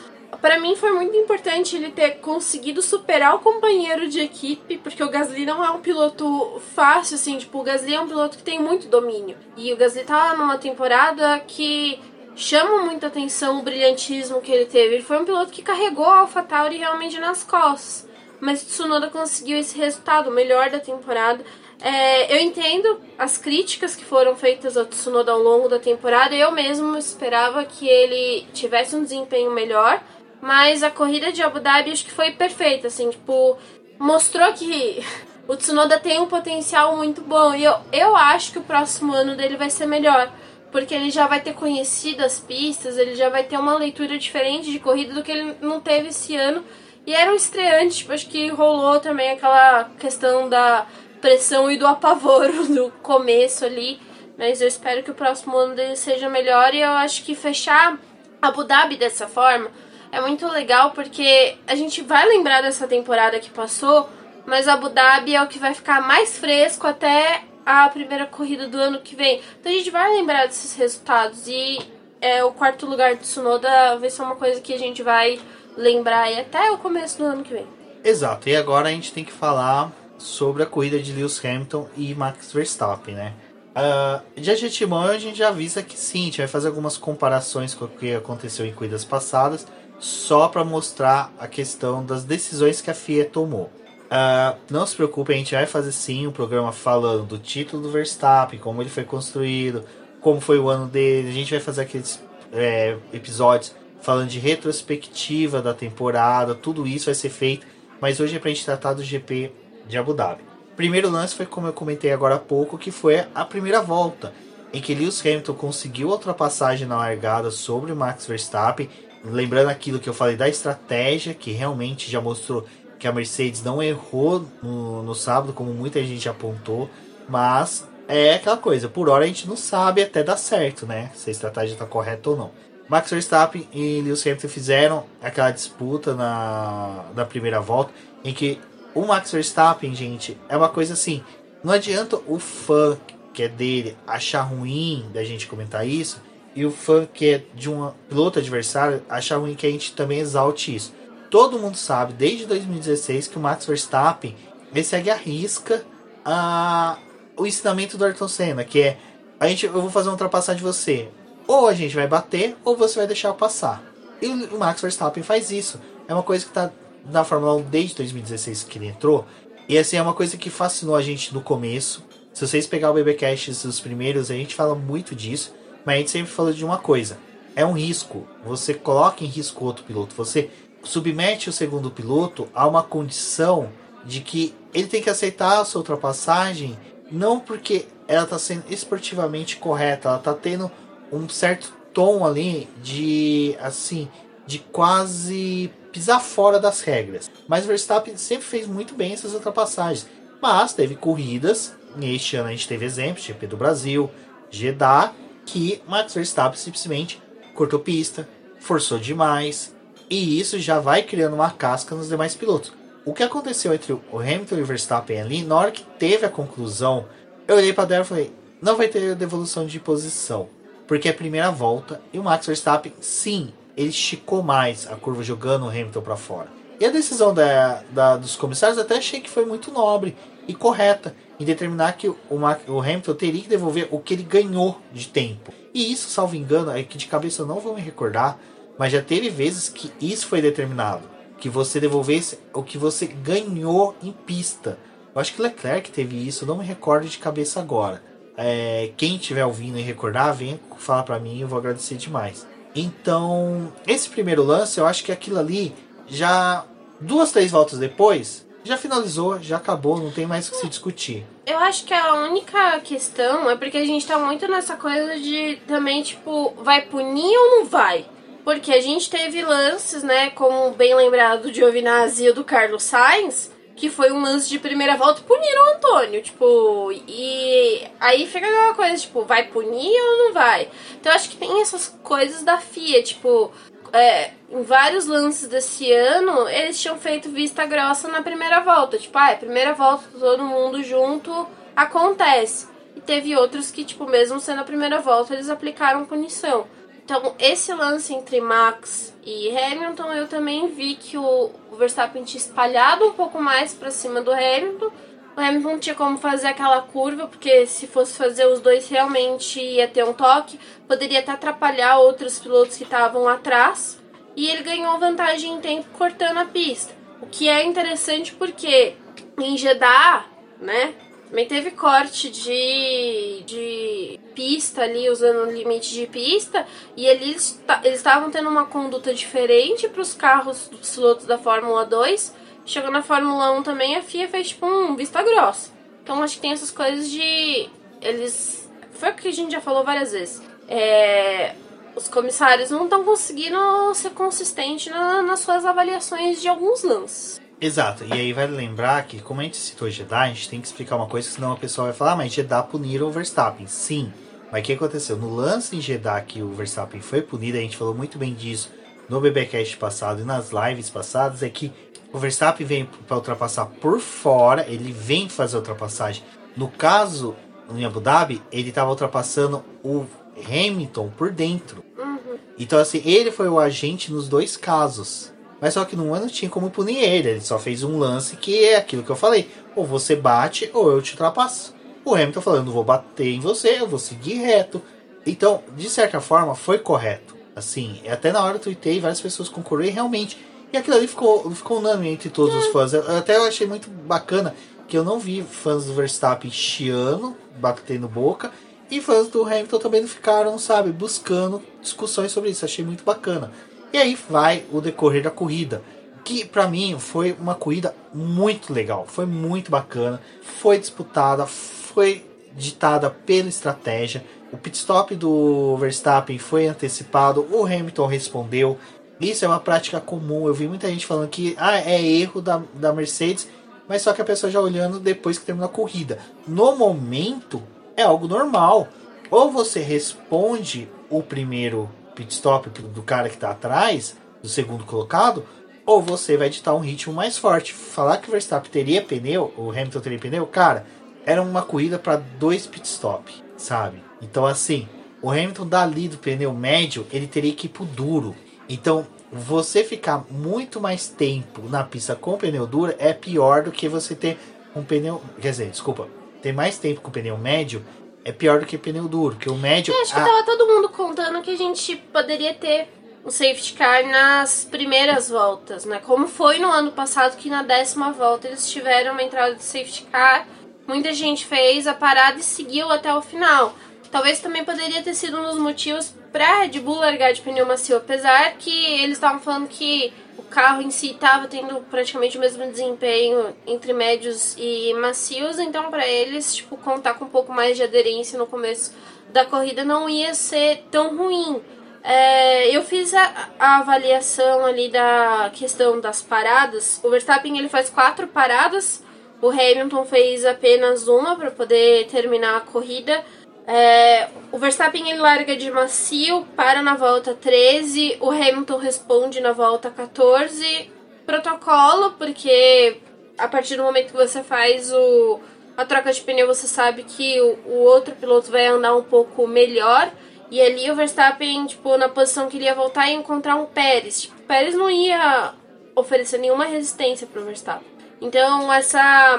para mim foi muito importante ele ter conseguido superar o companheiro de equipe, porque o Gasly não é um piloto fácil, assim, tipo, o Gasly é um piloto que tem muito domínio. E o Gasly tá numa temporada que chama muita atenção o brilhantismo que ele teve. Ele foi um piloto que carregou a AlphaTauri realmente nas costas. Mas Tsunoda conseguiu esse resultado, o melhor da temporada. É, eu entendo as críticas que foram feitas ao Tsunoda ao longo da temporada. Eu mesmo esperava que ele tivesse um desempenho melhor mas a corrida de Abu Dhabi acho que foi perfeita, assim, tipo, mostrou que o Tsunoda tem um potencial muito bom. E eu, eu acho que o próximo ano dele vai ser melhor. Porque ele já vai ter conhecido as pistas, ele já vai ter uma leitura diferente de corrida do que ele não teve esse ano. E era um estreante, tipo, acho que rolou também aquela questão da pressão e do apavoro do começo ali. Mas eu espero que o próximo ano dele seja melhor e eu acho que fechar Abu Dhabi dessa forma é muito legal porque a gente vai lembrar dessa temporada que passou, mas Abu Dhabi é o que vai ficar mais fresco até a primeira corrida do ano que vem. Então a gente vai lembrar desses resultados e é, o quarto lugar do Tsunoda vai ser uma coisa que a gente vai lembrar aí até o começo do ano que vem. Exato, e agora a gente tem que falar sobre a corrida de Lewis Hamilton e Max Verstappen, né? Uh, de antemão a gente já avisa que sim, a gente vai fazer algumas comparações com o que aconteceu em corridas passadas só para mostrar a questão das decisões que a FIA tomou. Uh, não se preocupe, a gente vai fazer sim um programa falando do título do Verstappen, como ele foi construído, como foi o ano dele. A gente vai fazer aqueles é, episódios falando de retrospectiva da temporada, tudo isso vai ser feito. Mas hoje é para a gente tratar do GP de Abu Dhabi. Primeiro lance foi como eu comentei agora há pouco, que foi a primeira volta, em que Lewis Hamilton conseguiu a ultrapassagem na largada sobre o Max Verstappen lembrando aquilo que eu falei da estratégia, que realmente já mostrou que a Mercedes não errou no, no sábado, como muita gente apontou, mas é aquela coisa, por hora a gente não sabe até dar certo, né? Se a estratégia está correta ou não. Max Verstappen e Lewis Hamilton fizeram aquela disputa na, na primeira volta, em que o Max Verstappen, gente, é uma coisa assim, não adianta o fã que é dele achar ruim da gente comentar isso, e o fã que é de um piloto adversário achar ruim que a gente também exalte isso. Todo mundo sabe, desde 2016, que o Max Verstappen ele segue a risca a, o ensinamento do Ayrton Senna, que é a gente, eu vou fazer uma ultrapassagem de você. Ou a gente vai bater, ou você vai deixar eu passar. E o Max Verstappen faz isso. É uma coisa que tá na Fórmula 1 desde 2016 que ele entrou. E assim, é uma coisa que fascinou a gente no começo. Se vocês pegar o BBcast os primeiros, a gente fala muito disso. Mas a gente sempre falou de uma coisa. É um risco. Você coloca em risco outro piloto. Você submete o segundo piloto a uma condição de que ele tem que aceitar a sua ultrapassagem, não porque ela está sendo esportivamente correta, ela está tendo um certo tom ali de assim, de quase pisar fora das regras. Mas Verstappen sempre fez muito bem essas ultrapassagens. Mas teve corridas, neste ano a gente teve exemplos, GP do Brasil, Jeddah, que Max Verstappen simplesmente cortou pista, forçou demais, e isso já vai criando uma casca nos demais pilotos. O que aconteceu entre o Hamilton e o Verstappen ali, na hora que teve a conclusão, eu olhei para Débora e falei: não vai ter devolução de posição, porque é a primeira volta e o Max Verstappen, sim, ele esticou mais a curva jogando o Hamilton para fora. E a decisão da, da, dos comissários até achei que foi muito nobre e correta em determinar que o, o Hamilton teria que devolver o que ele ganhou de tempo. E isso, salvo engano, é que de cabeça eu não vou me recordar, mas já teve vezes que isso foi determinado. Que você devolvesse o que você ganhou em pista. Eu acho que Leclerc teve isso, não me recordo de cabeça agora. É, quem estiver ouvindo e recordar, vem falar para mim, eu vou agradecer demais. Então, esse primeiro lance, eu acho que aquilo ali já duas, três voltas depois, já finalizou, já acabou, não tem mais o que se discutir. Eu acho que a única questão é porque a gente tá muito nessa coisa de também, tipo, vai punir ou não vai? Porque a gente teve lances, né, como bem lembrado do Giovinazzi e do Carlos Sainz, que foi um lance de primeira volta e puniram o Antônio, tipo, e aí fica aquela coisa, tipo, vai punir ou não vai? Então acho que tem essas coisas da FIA, tipo, é, em vários lances desse ano, eles tinham feito vista grossa na primeira volta. Tipo, ah, é primeira volta, todo mundo junto, acontece. E teve outros que, tipo, mesmo sendo a primeira volta, eles aplicaram punição. Então, esse lance entre Max e Hamilton, eu também vi que o, Verstappen tinha espalhado um pouco mais para cima do Hamilton. O Hamilton tinha como fazer aquela curva, porque se fosse fazer os dois realmente ia ter um toque, poderia até atrapalhar outros pilotos que estavam atrás. E ele ganhou vantagem em tempo cortando a pista. O que é interessante porque em Jeddah, né, também teve corte de, de pista ali, usando o limite de pista, e eles estavam tendo uma conduta diferente para os carros dos pilotos da Fórmula 2. Chegou na Fórmula 1 também, a FIA fez tipo um vista grossa. Então acho que tem essas coisas de. Eles. Foi o que a gente já falou várias vezes. É, os comissários não estão conseguindo ser consistentes na, nas suas avaliações de alguns lances. Exato, e aí vai lembrar que, como a gente citou Jeddah, a gente tem que explicar uma coisa, senão a pessoa vai falar, ah, mas Jeddah puniram o Verstappen. Sim, mas o que aconteceu? No lance em Jeddah que o Verstappen foi punido, a gente falou muito bem disso no BBcast passado e nas lives passadas, é que o Verstappen vem para ultrapassar por fora, ele vem fazer a ultrapassagem. No caso, em Abu Dhabi, ele estava ultrapassando o Hamilton por dentro. Uhum. Então, assim, ele foi o agente nos dois casos. Mas só que no ano tinha como punir ele. Ele só fez um lance que é aquilo que eu falei. Ou você bate ou eu te ultrapasso. O Hamilton falou, eu não vou bater em você, eu vou seguir reto. Então, de certa forma, foi correto. Assim, até na hora eu tuitei, várias pessoas concorreram realmente. E aquilo ali ficou, ficou unânime entre todos os fãs. Eu, até eu achei muito bacana que eu não vi fãs do Verstappen chiando, batendo boca. E fãs do Hamilton também não ficaram, sabe, buscando discussões sobre isso. Achei muito bacana. E aí vai o decorrer da corrida, que para mim foi uma corrida muito legal, foi muito bacana, foi disputada, foi ditada pela estratégia. O pit stop do Verstappen foi antecipado, o Hamilton respondeu. Isso é uma prática comum. Eu vi muita gente falando que ah, é erro da, da Mercedes, mas só que a pessoa já olhando depois que terminou a corrida. No momento, é algo normal. Ou você responde o primeiro pit stop do cara que está atrás, do segundo colocado, ou você vai ditar um ritmo mais forte. Falar que o Verstappen teria pneu, o Hamilton teria pneu, cara, era uma corrida para dois pit stop, sabe? Então assim, o Hamilton dali do pneu médio, ele teria que ir pro duro. Então, você ficar muito mais tempo na pista com pneu duro é pior do que você ter um pneu, quer dizer, desculpa, ter mais tempo com pneu médio é pior do que pneu duro, porque o médio. É, acho que a... tava todo mundo contando que a gente poderia ter um safety car nas primeiras voltas, né? Como foi no ano passado, que na décima volta eles tiveram uma entrada de safety car. Muita gente fez a parada e seguiu até o final. Talvez também poderia ter sido um dos motivos para Red Bull largar de pneu macio, apesar que eles estavam falando que o carro em si estava tendo praticamente o mesmo desempenho entre médios e macios, então para eles, tipo, contar com um pouco mais de aderência no começo da corrida não ia ser tão ruim. É, eu fiz a, a, avaliação ali da questão das paradas. O Verstappen ele faz quatro paradas, o Hamilton fez apenas uma para poder terminar a corrida. É, o Verstappen ele larga de macio, para na volta 13, o Hamilton responde na volta 14. Protocolo, porque a partir do momento que você faz o, a troca de pneu, você sabe que o, o outro piloto vai andar um pouco melhor. E ali o Verstappen, tipo, na posição que ele ia voltar e encontrar um Pérez. Tipo, o Pérez não ia oferecer nenhuma resistência pro Verstappen. Então essa,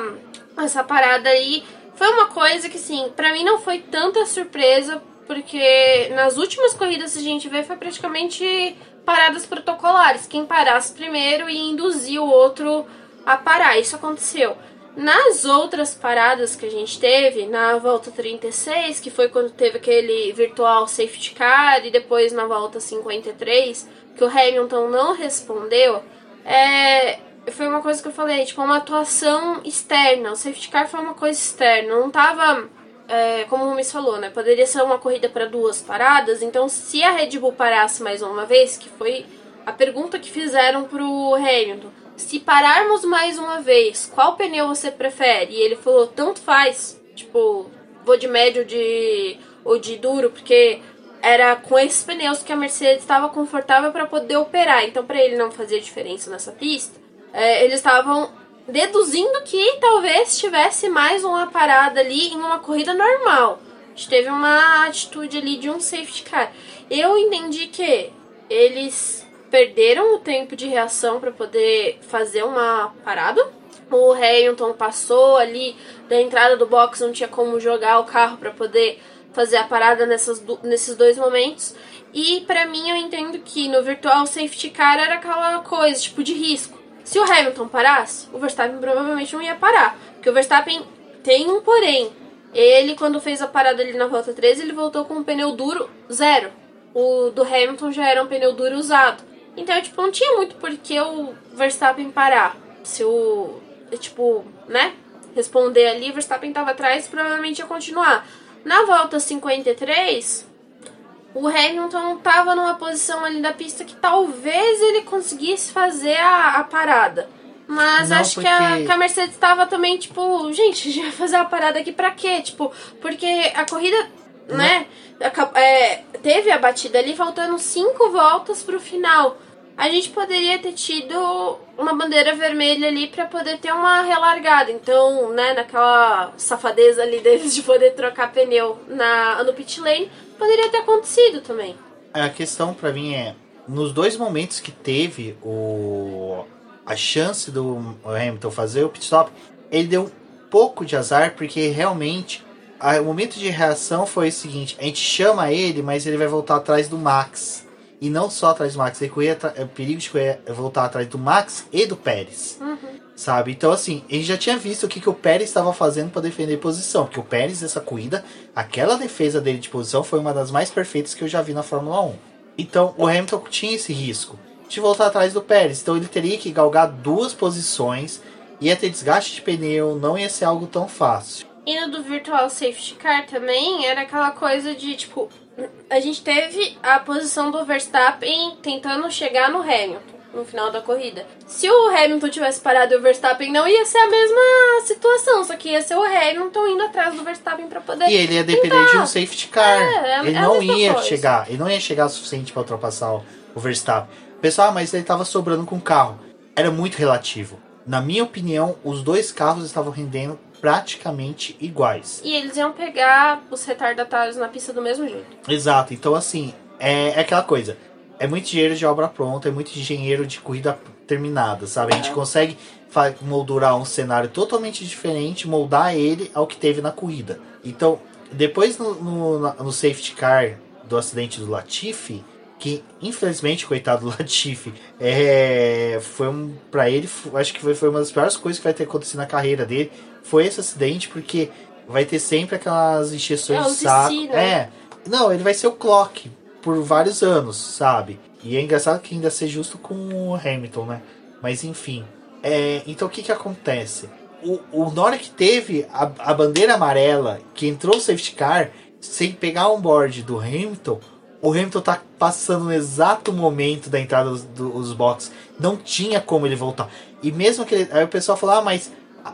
essa parada aí foi uma coisa que, assim, para mim não foi tanta surpresa, porque nas últimas corridas que a gente vê foi praticamente paradas protocolares. Quem parasse primeiro e induzir o outro a parar. Isso aconteceu. Nas outras paradas que a gente teve, na volta 36, que foi quando teve aquele virtual safety car, e depois na volta 53, que o Hamilton não respondeu, é, foi uma coisa que eu falei, tipo, uma atuação externa. O safety car foi uma coisa externa. Não tava, é, como o Miss falou, né? Poderia ser uma corrida para duas paradas. Então, se a Red Bull parasse mais uma vez, que foi a pergunta que fizeram pro Hamilton. Se pararmos mais uma vez, qual pneu você prefere? E ele falou, tanto faz. Tipo, vou de médio de, ou de duro, porque era com esses pneus que a Mercedes estava confortável para poder operar. Então, para ele não fazer diferença nessa pista, é, eles estavam deduzindo que talvez tivesse mais uma parada ali em uma corrida normal. A gente teve uma atitude ali de um safety car. Eu entendi que eles perderam o tempo de reação para poder fazer uma parada. O Hamilton passou ali da entrada do box, não tinha como jogar o carro para poder fazer a parada nessas, nesses dois momentos. E para mim eu entendo que no virtual safety car era aquela coisa, tipo de risco. Se o Hamilton parasse, o Verstappen provavelmente não ia parar. Porque o Verstappen tem um porém. Ele, quando fez a parada ali na volta 13, ele voltou com um pneu duro zero. O do Hamilton já era um pneu duro usado. Então, tipo, não tinha muito por que o Verstappen parar. Se o. Tipo, né? Responder ali, o Verstappen tava atrás, provavelmente ia continuar. Na volta 53, o Hamilton estava numa posição ali da pista que talvez ele conseguisse fazer a, a parada. Mas Não, acho porque... que, a, que a Mercedes estava também, tipo, gente, a gente vai fazer a parada aqui pra quê? Tipo, porque a corrida, Não. né, é, teve a batida ali faltando cinco voltas pro final. A gente poderia ter tido uma bandeira vermelha ali para poder ter uma relargada. Então, né, naquela safadeza ali deles de poder trocar pneu na, no pit lane, poderia ter acontecido também. A questão para mim é, nos dois momentos que teve o a chance do Hamilton fazer o pit stop, ele deu um pouco de azar porque realmente a, o momento de reação foi o seguinte: a gente chama ele, mas ele vai voltar atrás do Max. E não só atrás do Max, ele corria é perigo de voltar atrás do Max e do Pérez. Uhum. Sabe? Então, assim, ele já tinha visto o que, que o Pérez estava fazendo para defender posição. Porque o Pérez, nessa corrida, aquela defesa dele de posição foi uma das mais perfeitas que eu já vi na Fórmula 1. Então, o Hamilton tinha esse risco de voltar atrás do Pérez. Então, ele teria que galgar duas posições, ia ter desgaste de pneu, não ia ser algo tão fácil. E no do Virtual Safety Car também era aquela coisa de tipo, a gente teve a posição do Verstappen tentando chegar no Hamilton no final da corrida. Se o Hamilton tivesse parado e o Verstappen não ia ser a mesma situação, só que ia ser o Hamilton indo atrás do Verstappen para poder. E ele ia depender tentar. de um safety car. É, é, ele é não ia coisa. chegar, ele não ia chegar o suficiente para ultrapassar o, o Verstappen. Pessoal, ah, mas ele tava sobrando com o carro. Era muito relativo. Na minha opinião, os dois carros estavam rendendo praticamente iguais. E eles iam pegar os retardatários na pista do mesmo jeito. Exato. Então, assim, é, é aquela coisa é muito dinheiro de obra pronta, é muito dinheiro de corrida terminada, sabe? A gente consegue moldurar um cenário totalmente diferente, moldar ele ao que teve na corrida. Então, depois no, no, no safety car do acidente do Latifi, que infelizmente, coitado do Latifi, é, foi um para ele, acho que foi, foi uma das piores coisas que vai ter acontecido na carreira dele, foi esse acidente, porque vai ter sempre aquelas injeções é, de saco. Né? É. Não, ele vai ser o Clock por vários anos, sabe? E é engraçado que ainda ser justo com o Hamilton, né? Mas enfim. É, então o que que acontece? O, o, na hora que teve a, a bandeira amarela, que entrou o safety car, sem pegar um board do Hamilton, o Hamilton tá passando no exato momento da entrada dos, dos boxes. Não tinha como ele voltar. E mesmo que ele, Aí o pessoal falou, ah, mas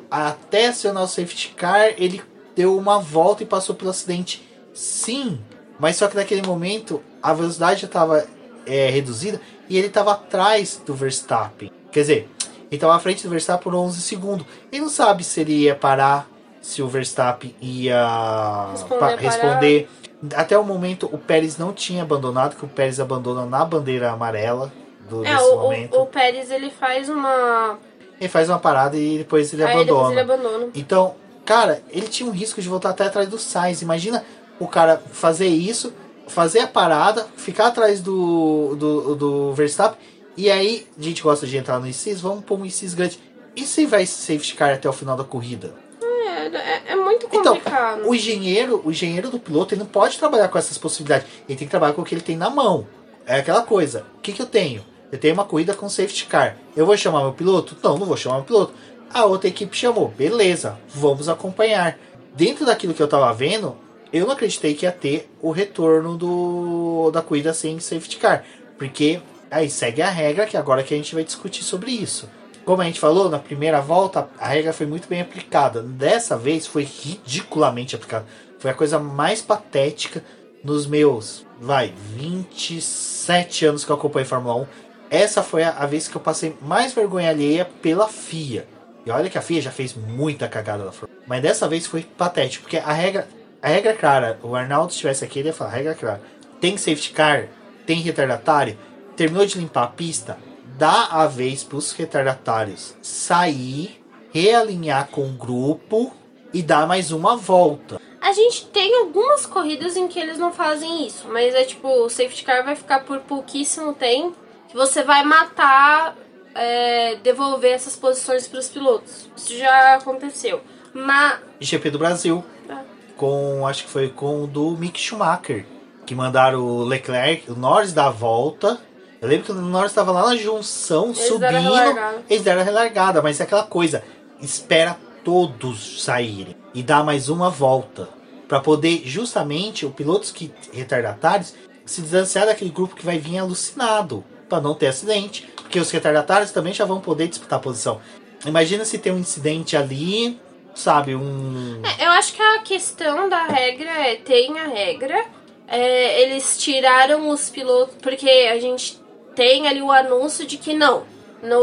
até acionar o safety car, ele deu uma volta e passou pelo acidente. Sim, mas só que naquele momento a velocidade já estava é, reduzida e ele estava atrás do Verstappen. Quer dizer, ele estava à frente do Verstappen por 11 segundos. Ele não sabe se ele ia parar, se o Verstappen ia responder. responder. Até o momento o Pérez não tinha abandonado, que o Pérez abandona na bandeira amarela do, é, o, momento. O, o Pérez ele faz uma. Ele faz uma parada e depois ele, Aí abandona. Depois ele abandona. Então, cara, ele tinha um risco de voltar até atrás do Sainz. Imagina o cara fazer isso, fazer a parada, ficar atrás do, do, do Verstappen. E aí, a gente gosta de entrar no ICIS, vamos pôr um ICIS grande. E se vai safety car até o final da corrida? É, é, é muito então, complicado. Então, o engenheiro, o engenheiro do piloto, ele não pode trabalhar com essas possibilidades. Ele tem que trabalhar com o que ele tem na mão. É aquela coisa. O que, que eu tenho? Eu tenho uma corrida com safety car. Eu vou chamar meu piloto? Não, não vou chamar meu piloto. A outra equipe chamou. Beleza, vamos acompanhar. Dentro daquilo que eu tava vendo, eu não acreditei que ia ter o retorno do da corrida sem safety car. Porque aí segue a regra que agora que a gente vai discutir sobre isso. Como a gente falou, na primeira volta a regra foi muito bem aplicada. Dessa vez foi ridiculamente aplicada. Foi a coisa mais patética nos meus, vai, 27 anos que eu acompanho Fórmula 1. Essa foi a, a vez que eu passei mais vergonha alheia pela FIA. E olha que a FIA já fez muita cagada na Fórmula 1. Mas dessa vez foi patético, porque a regra, a regra é clara. O Arnaldo estivesse aqui, ele ia falar, a regra é clara. Tem safety car, tem retardatário, terminou de limpar a pista, dá a vez para os retardatários sair, realinhar com o grupo e dar mais uma volta. A gente tem algumas corridas em que eles não fazem isso, mas é tipo, o safety car vai ficar por pouquíssimo tempo, que você vai matar, é, devolver essas posições para os pilotos. Isso já aconteceu. Mas... GP do Brasil. Com, acho que foi com o do Mick Schumacher, que mandaram o Leclerc, o Norris dar a volta eu lembro que o Norris estava lá na junção, eles subindo. Deram eles deram a relargada, mas é aquela coisa. Espera todos saírem e dá mais uma volta. para poder, justamente, os pilotos que retardatários se distanciar daquele grupo que vai vir alucinado. para não ter acidente. Porque os retardatários também já vão poder disputar a posição. Imagina se tem um incidente ali, sabe, um. É, eu acho que a questão da regra é: tem a regra. É, eles tiraram os pilotos. Porque a gente tem ali o anúncio de que não,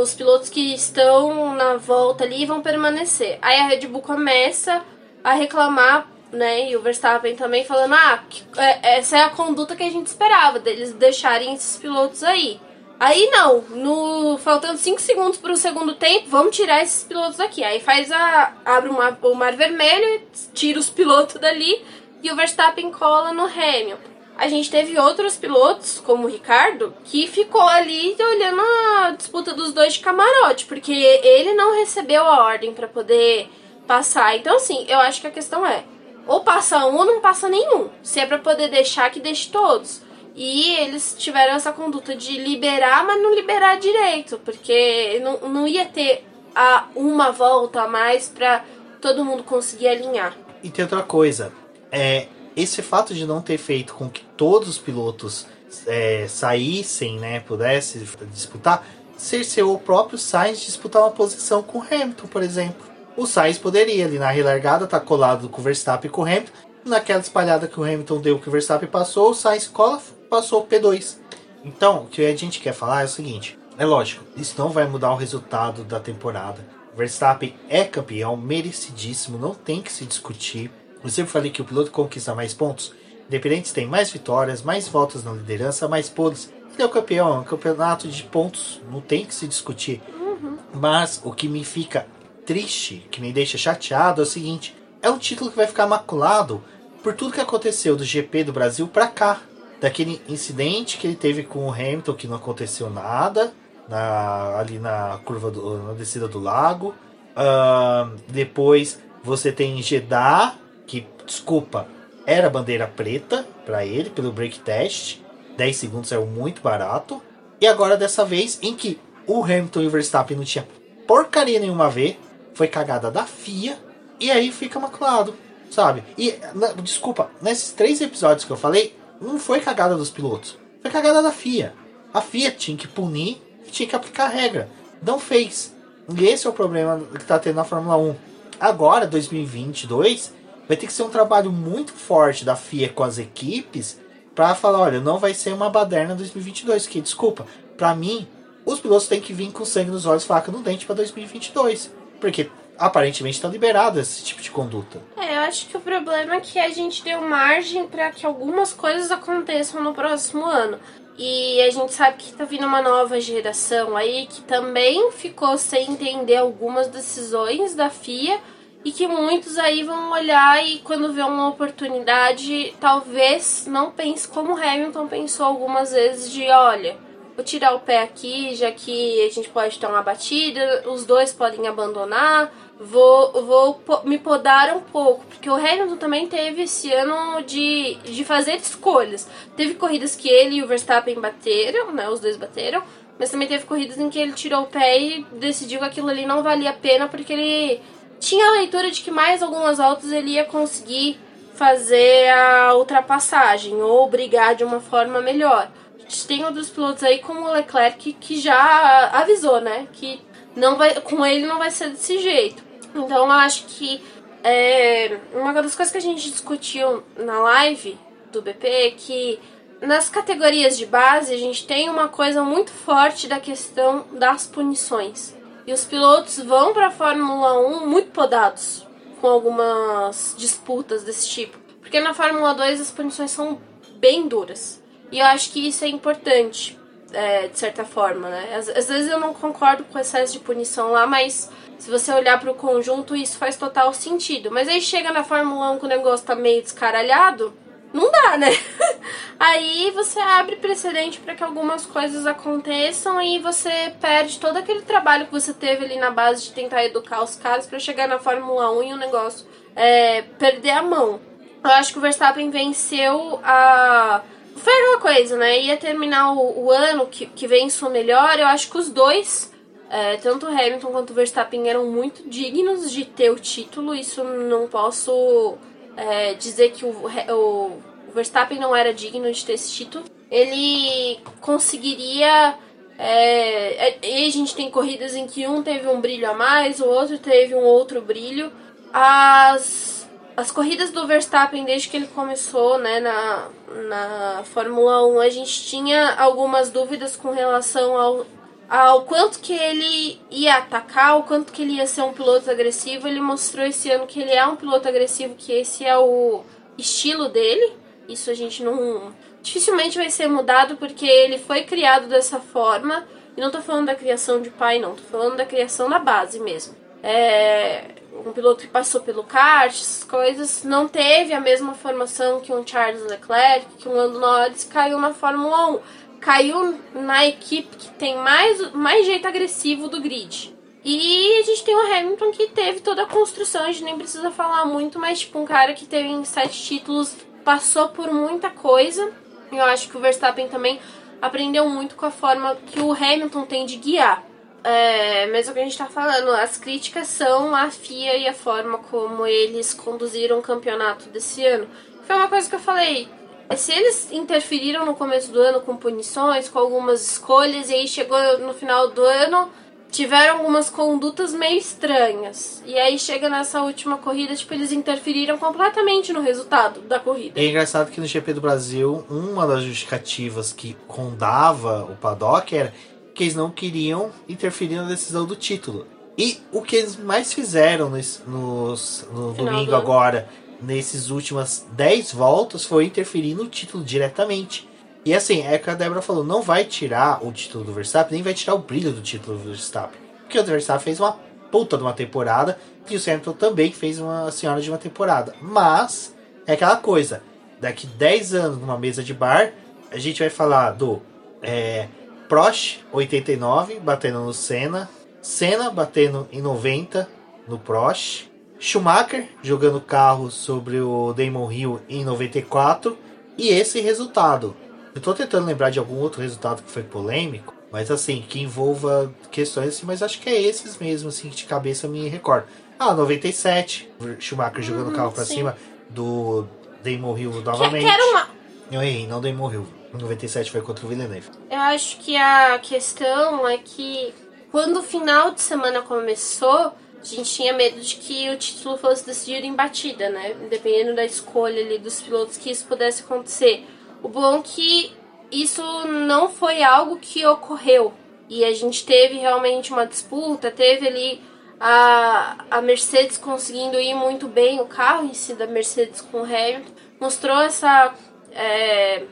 os pilotos que estão na volta ali vão permanecer. Aí a Red Bull começa a reclamar, né? E o Verstappen também falando: ah, é, essa é a conduta que a gente esperava, deles deixarem esses pilotos aí. Aí não, no faltando 5 segundos para o segundo tempo, vamos tirar esses pilotos aqui. Aí faz a abre uma, o mar vermelho, tira os pilotos dali e o Verstappen cola no Hamilton a gente teve outros pilotos, como o Ricardo, que ficou ali olhando a disputa dos dois de camarote, porque ele não recebeu a ordem para poder passar. Então, assim, eu acho que a questão é: ou passa um ou não passa nenhum. Se é para poder deixar, que deixe todos. E eles tiveram essa conduta de liberar, mas não liberar direito, porque não, não ia ter a uma volta a mais para todo mundo conseguir alinhar. E tem outra coisa, é, esse fato de não ter feito com que todos os pilotos é, saíssem, né, pudessem disputar, cerceou o próprio Sainz disputar uma posição com Hamilton, por exemplo. O Sainz poderia ali na relargada tá colado com o Verstappen e com o Hamilton. Naquela espalhada que o Hamilton deu que o Verstappen passou, o Sainz cola, passou o P2. Então, o que a gente quer falar é o seguinte: é lógico, isso não vai mudar o resultado da temporada. Verstappen é campeão, merecidíssimo, não tem que se discutir. Eu sempre falei que o piloto conquista mais pontos. Independentes tem mais vitórias, mais voltas na liderança, mais poles. Ele é o campeão, é um campeonato de pontos, não tem que se discutir. Uhum. Mas o que me fica triste, que me deixa chateado é o seguinte: é um título que vai ficar maculado por tudo que aconteceu do GP do Brasil pra cá. Daquele incidente que ele teve com o Hamilton, que não aconteceu nada, na, ali na curva do, na descida do lago. Uh, depois você tem Jeddah, que, desculpa, era bandeira preta para ele pelo break test. 10 segundos é muito barato. E agora dessa vez em que o Hamilton e o Verstappen não tinha porcaria nenhuma a ver, foi cagada da FIA e aí fica maculado, sabe? E na, desculpa, nesses três episódios que eu falei, não foi cagada dos pilotos, foi cagada da FIA. A FIA tinha que punir, tinha que aplicar a regra. Não fez. E esse é o problema que está tendo na Fórmula 1. Agora, 2022, vai ter que ser um trabalho muito forte da FIA com as equipes para falar, olha, não vai ser uma baderna 2022, que desculpa, para mim, os pilotos têm que vir com sangue nos olhos, faca no dente para 2022, porque aparentemente está liberado esse tipo de conduta. É, eu acho que o problema é que a gente deu margem para que algumas coisas aconteçam no próximo ano. E a gente sabe que tá vindo uma nova geração aí que também ficou sem entender algumas decisões da FIA e que muitos aí vão olhar e quando vê uma oportunidade, talvez não pense como Hamilton pensou algumas vezes de, olha, vou tirar o pé aqui, já que a gente pode ter uma batida, os dois podem abandonar, vou, vou me podar um pouco, porque o Hamilton também teve esse ano de, de fazer escolhas. Teve corridas que ele e o Verstappen bateram, né? Os dois bateram, mas também teve corridas em que ele tirou o pé e decidiu que aquilo ali não valia a pena, porque ele tinha a leitura de que mais algumas voltas ele ia conseguir fazer a ultrapassagem ou brigar de uma forma melhor. A gente tem outros pilotos aí como o Leclerc que, já avisou, né, que não vai com ele não vai ser desse jeito. Então eu acho que é, uma das coisas que a gente discutiu na live do BP é que nas categorias de base a gente tem uma coisa muito forte da questão das punições. E os pilotos vão para a Fórmula 1 muito podados com algumas disputas desse tipo. Porque na Fórmula 2 as punições são bem duras. E eu acho que isso é importante, é, de certa forma, né? Às, às, vezes eu não concordo com o excesso de punição lá, mas se você olhar para o conjunto, isso faz total sentido. Mas aí chega na Fórmula 1 que o negócio tá meio descaralhado, não dá, né? Aí você abre precedente para que algumas coisas aconteçam e você perde todo aquele trabalho que você teve ali na base de tentar educar os caras para chegar na Fórmula 1 e o negócio é, perder a mão. Eu acho que o Verstappen venceu a. Foi aquela coisa, né? Ia terminar o, o ano que, que vence o melhor. Eu acho que os dois, é, tanto Hamilton quanto Verstappen, eram muito dignos de ter o título. Isso não posso é, dizer que o, o, Verstappen não era digno de ter esse título. Ele conseguiria. É, e a gente tem corridas em que um teve um brilho a mais, o outro teve um outro brilho. As, as corridas do Verstappen, desde que ele começou né, na, na Fórmula 1, a gente tinha algumas dúvidas com relação ao, ao quanto que ele ia atacar, o quanto que ele ia ser um piloto agressivo. Ele mostrou esse ano que ele é um piloto agressivo, que esse é o estilo dele. Isso a gente não. Dificilmente vai ser mudado porque ele foi criado dessa forma. E não tô falando da criação de pai, não, tô falando da criação da base mesmo. É. Um piloto que passou pelo kart, essas coisas, não teve a mesma formação que um Charles Leclerc, que um Lando Norris caiu na Fórmula 1 caiu na equipe que tem mais, mais jeito agressivo do grid. E a gente tem o Hamilton que teve toda a construção, a gente nem precisa falar muito, mas tipo, um cara que teve sete títulos, passou por muita coisa. Eu acho que o Verstappen também aprendeu muito com a forma que o Hamilton tem de guiar. É, mas o que a gente tá falando, as críticas são a FIA e a forma como eles conduziram o campeonato desse ano. Foi uma coisa que eu falei, se eles interferiram no começo do ano com punições, com algumas escolhas, e aí chegou no final do ano, tiveram algumas condutas meio estranhas. E aí chega nessa última corrida, tipo, eles interferiram completamente no resultado da corrida. É engraçado que no GP do Brasil, uma das justificativas que rondava o paddock era que eles não queriam interferir na decisão do título. E o que eles mais fizeram no, no, no domingo agora nesses últimas 10 voltas foi interferir no título diretamente. E assim, é o que a Débora falou, não vai tirar o título do Verstappen, nem vai tirar o brilho do título do Verstappen. porque o Verstappen fez uma puta de uma temporada e o Hamilton também fez uma senhora de uma temporada. Mas é aquela coisa, daqui 10 anos numa mesa de bar, a gente vai falar do é, Prost 89 batendo no Senna, Senna batendo em 90 no Prost, Schumacher jogando carro sobre o Damon Hill em 94 e esse resultado. Eu tô tentando lembrar de algum outro resultado que foi polêmico, mas assim, que envolva questões assim, mas acho que é esses mesmo, assim, que de cabeça me recordo. Ah, 97, Schumacher jogando o uhum, carro para cima do Damon Hill novamente. Que, que uma... Eu errei, não Damon Hill. 97 foi contra o Villeneuve. Eu acho que a questão é que quando o final de semana começou, a gente tinha medo de que o título fosse decidido em batida, né? Dependendo da escolha ali dos pilotos que isso pudesse acontecer. O bom é que isso não foi algo que ocorreu. E a gente teve realmente uma disputa, teve ali a, a Mercedes conseguindo ir muito bem, o carro em si da Mercedes com o Hamilton. Mostrou essa. É,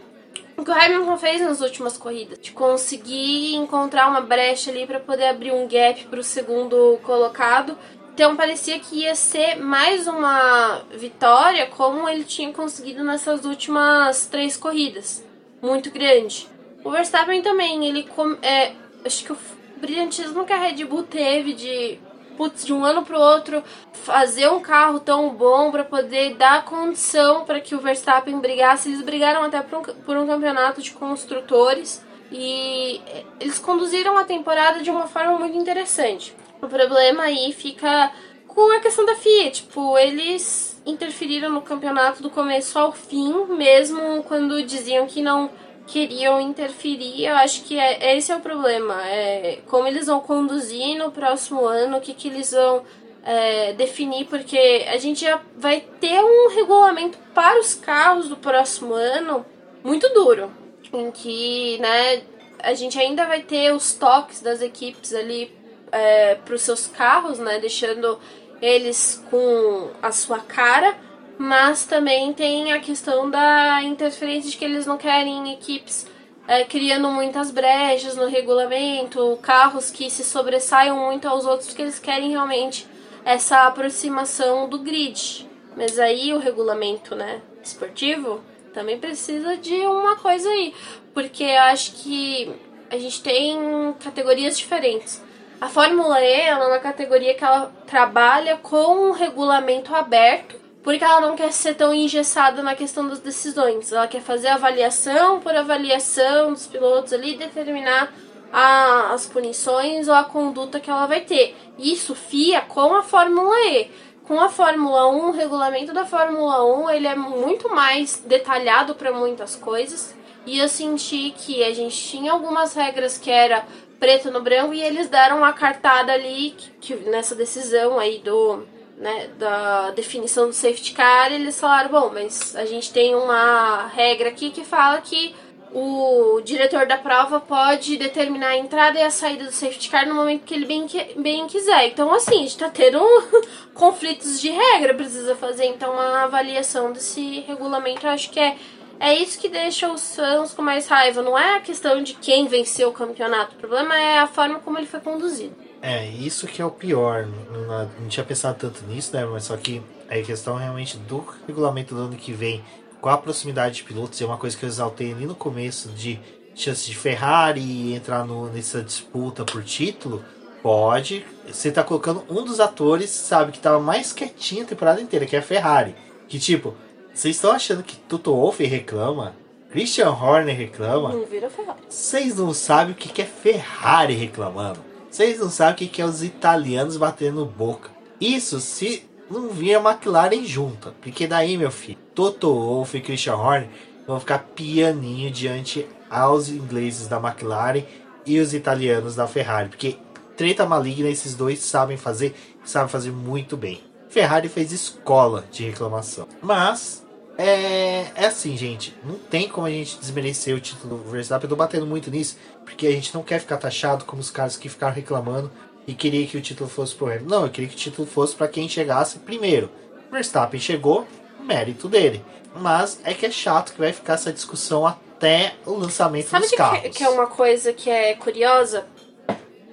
o que o Hamilton fez nas últimas corridas, de conseguir encontrar uma brecha ali para poder abrir um gap para o segundo colocado. Então parecia que ia ser mais uma vitória, como ele tinha conseguido nessas últimas três corridas muito grande. O Verstappen também, ele é, acho que o brilhantismo que a Red Bull teve de putz, de um ano para o outro fazer um carro tão bom para poder dar condição para que o Verstappen brigasse. Eles brigaram até por um, por um campeonato de construtores e eles conduziram a temporada de uma forma muito interessante. O problema aí fica com a questão da FIA, tipo, eles interferiram no campeonato do começo ao fim, mesmo quando diziam que não queriam interferir. Eu acho que é, esse é o problema. É como eles vão conduzir no próximo ano, o que, que eles vão é, definir, porque a gente já vai ter um regulamento para os carros do próximo ano muito duro, em que né, a gente ainda vai ter os toques das equipes ali é, para os seus carros, né, deixando eles com a sua cara, mas também tem a questão da interferência de que eles não querem equipes é, criando muitas brechas no regulamento, carros que se sobressaiam muito aos outros, porque eles querem realmente essa aproximação do grid. Mas aí o regulamento né, esportivo também precisa de uma coisa aí, porque eu acho que a gente tem categorias diferentes. A Fórmula E ela é uma categoria que ela trabalha com um regulamento aberto, porque ela não quer ser tão engessada na questão das decisões. Ela quer fazer avaliação por avaliação dos pilotos ali, determinar a, as punições ou a conduta que ela vai ter. Isso FIA com a Fórmula E. Com a Fórmula 1, o regulamento da Fórmula 1 ele é muito mais detalhado para muitas coisas. E eu senti que a gente tinha algumas regras que era preto no branco e eles deram uma cartada ali que, que, nessa decisão aí do né, da definição do safety car eles falaram bom mas a gente tem uma regra aqui que fala que o diretor da prova pode determinar a entrada e a saída do safety car no momento que ele bem, bem quiser. Então, assim, a gente tá tendo conflitos de regra, precisa fazer então uma avaliação desse regulamento. Eu acho que é é isso que deixa os fãs com mais raiva. Não é a questão de quem venceu o campeonato. O problema é a forma como ele foi conduzido. É, isso que é o pior. Não, não tinha pensado tanto nisso, né? Mas só que é questão realmente do regulamento do ano que vem, com a proximidade de pilotos, é uma coisa que eu exaltei ali no começo de chance de Ferrari entrar no, nessa disputa por título. Pode. Você tá colocando um dos atores, sabe, que tava mais quietinho a temporada inteira, que é a Ferrari. Que tipo, vocês estão achando que Toto Wolff reclama? Christian Horner reclama? Não vira Ferrari. Vocês não sabem o que é Ferrari reclamando. Vocês não sabem o que é os italianos batendo boca. Isso se não vir a McLaren junta. Porque daí, meu filho, Toto Wolff e Christian Horner vão ficar pianinho diante aos ingleses da McLaren e os italianos da Ferrari. Porque treta maligna esses dois sabem fazer, sabem fazer muito bem. Ferrari fez escola de reclamação. Mas é, é assim, gente. Não tem como a gente desmerecer o título do Verstappen. Eu tô batendo muito nisso, porque a gente não quer ficar taxado como os caras que ficaram reclamando e queria que o título fosse pro Hamilton. Não, eu queria que o título fosse para quem chegasse primeiro. Verstappen chegou, mérito dele. Mas é que é chato que vai ficar essa discussão até o lançamento Sabe dos carros. Sabe que é uma coisa que é curiosa?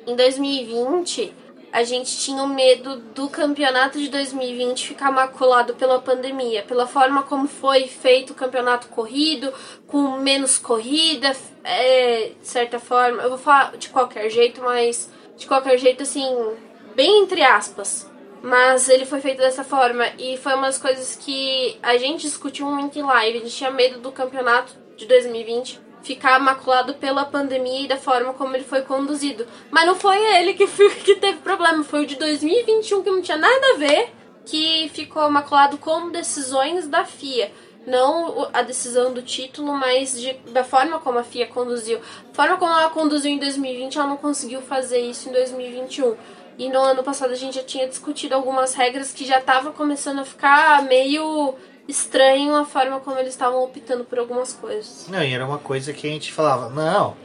em 2020 a gente tinha o medo do campeonato de 2020 ficar maculado pela pandemia, pela forma como foi feito o campeonato corrido, com menos corrida, é, de certa forma. Eu vou falar de qualquer jeito, mas de qualquer jeito, assim, bem entre aspas. Mas ele foi feito dessa forma e foi uma das coisas que a gente discutiu muito em live. A gente tinha medo do campeonato de 2020 ficar maculado pela pandemia e da forma como ele foi conduzido. Mas não foi ele que, que teve problema, foi o de 2021 que não tinha nada a ver, que ficou maculado com decisões da FIA. Não a decisão do título, mas de, da forma como a FIA conduziu. A forma como ela conduziu em 2020, ela não conseguiu fazer isso em 2021. E no ano passado a gente já tinha discutido algumas regras que já estavam começando a ficar meio estranho a forma como eles estavam optando por algumas coisas. Não, e era uma coisa que a gente falava, não,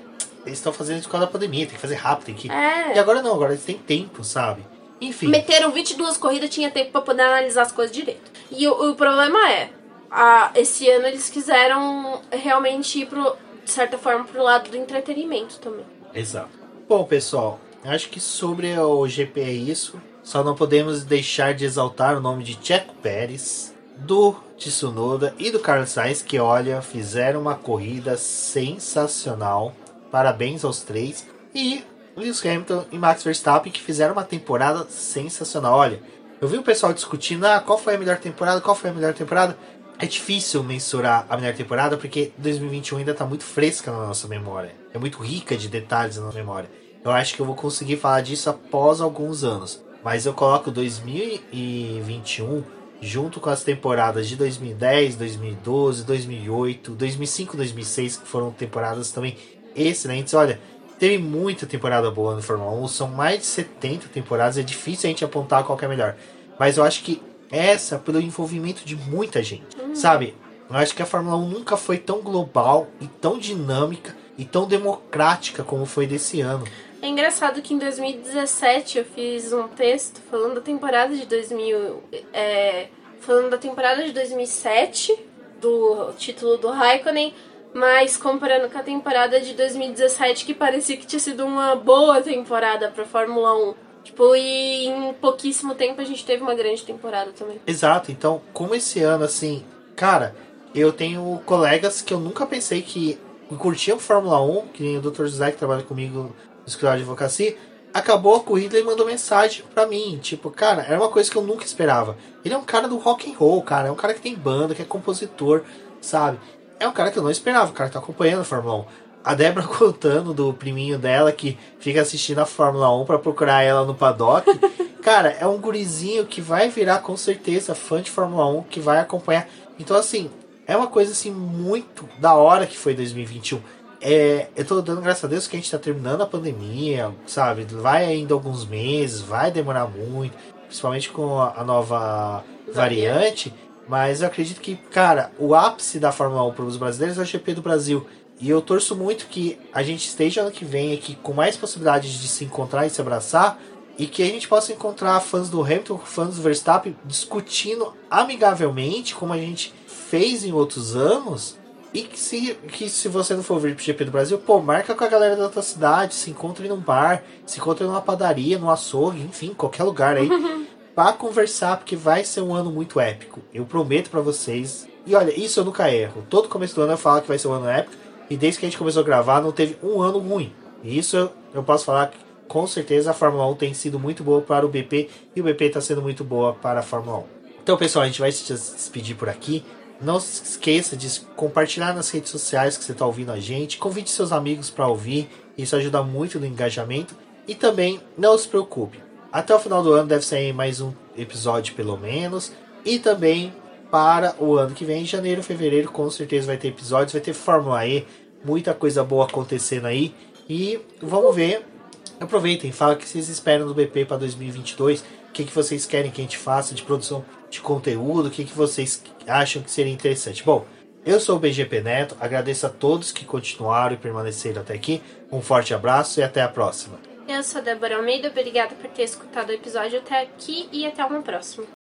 eles estão fazendo isso por causa da pandemia, tem que fazer rápido, tem que. É. E agora não, agora eles têm tempo, sabe? Enfim. Meteram 22 corridas, tinha tempo para poder analisar as coisas direito. E o, o problema é, a, esse ano eles quiseram realmente ir pro, de certa forma, pro lado do entretenimento também. Exato. Bom, pessoal, acho que sobre o GP é isso. Só não podemos deixar de exaltar o nome de Checo Pérez, do Tsunoda e do Carlos Sainz, que olha, fizeram uma corrida sensacional. Parabéns aos três. E Lewis Hamilton e Max Verstappen, que fizeram uma temporada sensacional. Olha, eu vi o pessoal discutindo ah, qual foi a melhor temporada, qual foi a melhor temporada. É difícil mensurar a melhor temporada porque 2021 ainda está muito fresca na nossa memória. É muito rica de detalhes na nossa memória. Eu acho que eu vou conseguir falar disso após alguns anos. Mas eu coloco 2021 junto com as temporadas de 2010, 2012, 2008, 2005, 2006, que foram temporadas também excelentes. Olha, teve muita temporada boa no Fórmula 1, são mais de 70 temporadas, é difícil a gente apontar qual é melhor. Mas eu acho que essa, pelo envolvimento de muita gente, uhum. sabe? Eu acho que a Fórmula 1 nunca foi tão global e tão dinâmica e tão democrática como foi desse ano. É engraçado que em 2017 eu fiz um texto falando da temporada de 2000, é, falando da temporada de 2007 do título do Raikkonen, mas comparando com a temporada de 2017 que parecia que tinha sido uma boa temporada para Fórmula 1. Tipo, e em pouquíssimo tempo a gente teve uma grande temporada também. Exato. Então, como esse ano assim, cara, eu tenho colegas que eu nunca pensei que curtiam Fórmula 1, que nem o Dr. José que trabalha comigo escritório de advocacia, acabou a corrida e mandou mensagem pra mim. Tipo, cara, era uma coisa que eu nunca esperava. Ele é um cara do rock and roll, cara. É um cara que tem banda, que é compositor, sabe? É um cara que eu não esperava, o cara que tá acompanhando a Fórmula 1. A Débora contando do priminho dela que fica assistindo a Fórmula 1 para procurar ela no paddock. cara, é um gurizinho que vai virar com certeza fã de Fórmula 1, que vai acompanhar. Então, assim, é uma coisa assim muito da hora que foi 2021 é, eu tô dando graças a Deus que a gente tá terminando a pandemia, sabe? Vai ainda alguns meses, vai demorar muito, principalmente com a, nova variante. Mas eu acredito que, cara, o ápice da Fórmula 1 para os brasileiros é o GP do Brasil. E eu torço muito que a gente esteja ano que vem aqui com mais possibilidades de se encontrar e se abraçar. E que a gente possa encontrar fãs do Hamilton, fãs do Verstappen, discutindo amigavelmente, como a gente fez em outros anos, e que se, que se você não for vir pro GP do Brasil, pô, marca com a galera da tua cidade, se encontre num bar, se encontre numa padaria, num açougue, enfim, qualquer lugar aí, para conversar, porque vai ser um ano muito épico. Eu prometo para vocês. E olha, isso eu nunca erro. Todo começo do ano eu falo que vai ser um ano épico, e desde que a gente começou a gravar, não teve um ano ruim. E isso eu, eu posso falar que com certeza a Fórmula 1 tem sido muito boa para o BP e o BP está sendo muito boa para a Fórmula 1. Então, pessoal, a gente vai se despedir por aqui. Não se esqueça de compartilhar nas redes sociais que você está ouvindo a gente. Convide seus amigos para ouvir. Isso ajuda muito no engajamento. E também não se preocupe. Até o final do ano deve sair mais um episódio pelo menos. E também para o ano que vem, janeiro, fevereiro, com certeza vai ter episódios, vai ter Fórmula E, muita coisa boa acontecendo aí. E vamos ver. Aproveitem, fala o que vocês esperam do BP para 2022, o que, que vocês querem que a gente faça de produção de conteúdo, o que, que vocês acham que seria interessante. Bom, eu sou o BGP Neto, agradeço a todos que continuaram e permaneceram até aqui. Um forte abraço e até a próxima. Eu sou Débora Almeida, obrigada por ter escutado o episódio até aqui e até uma próxima.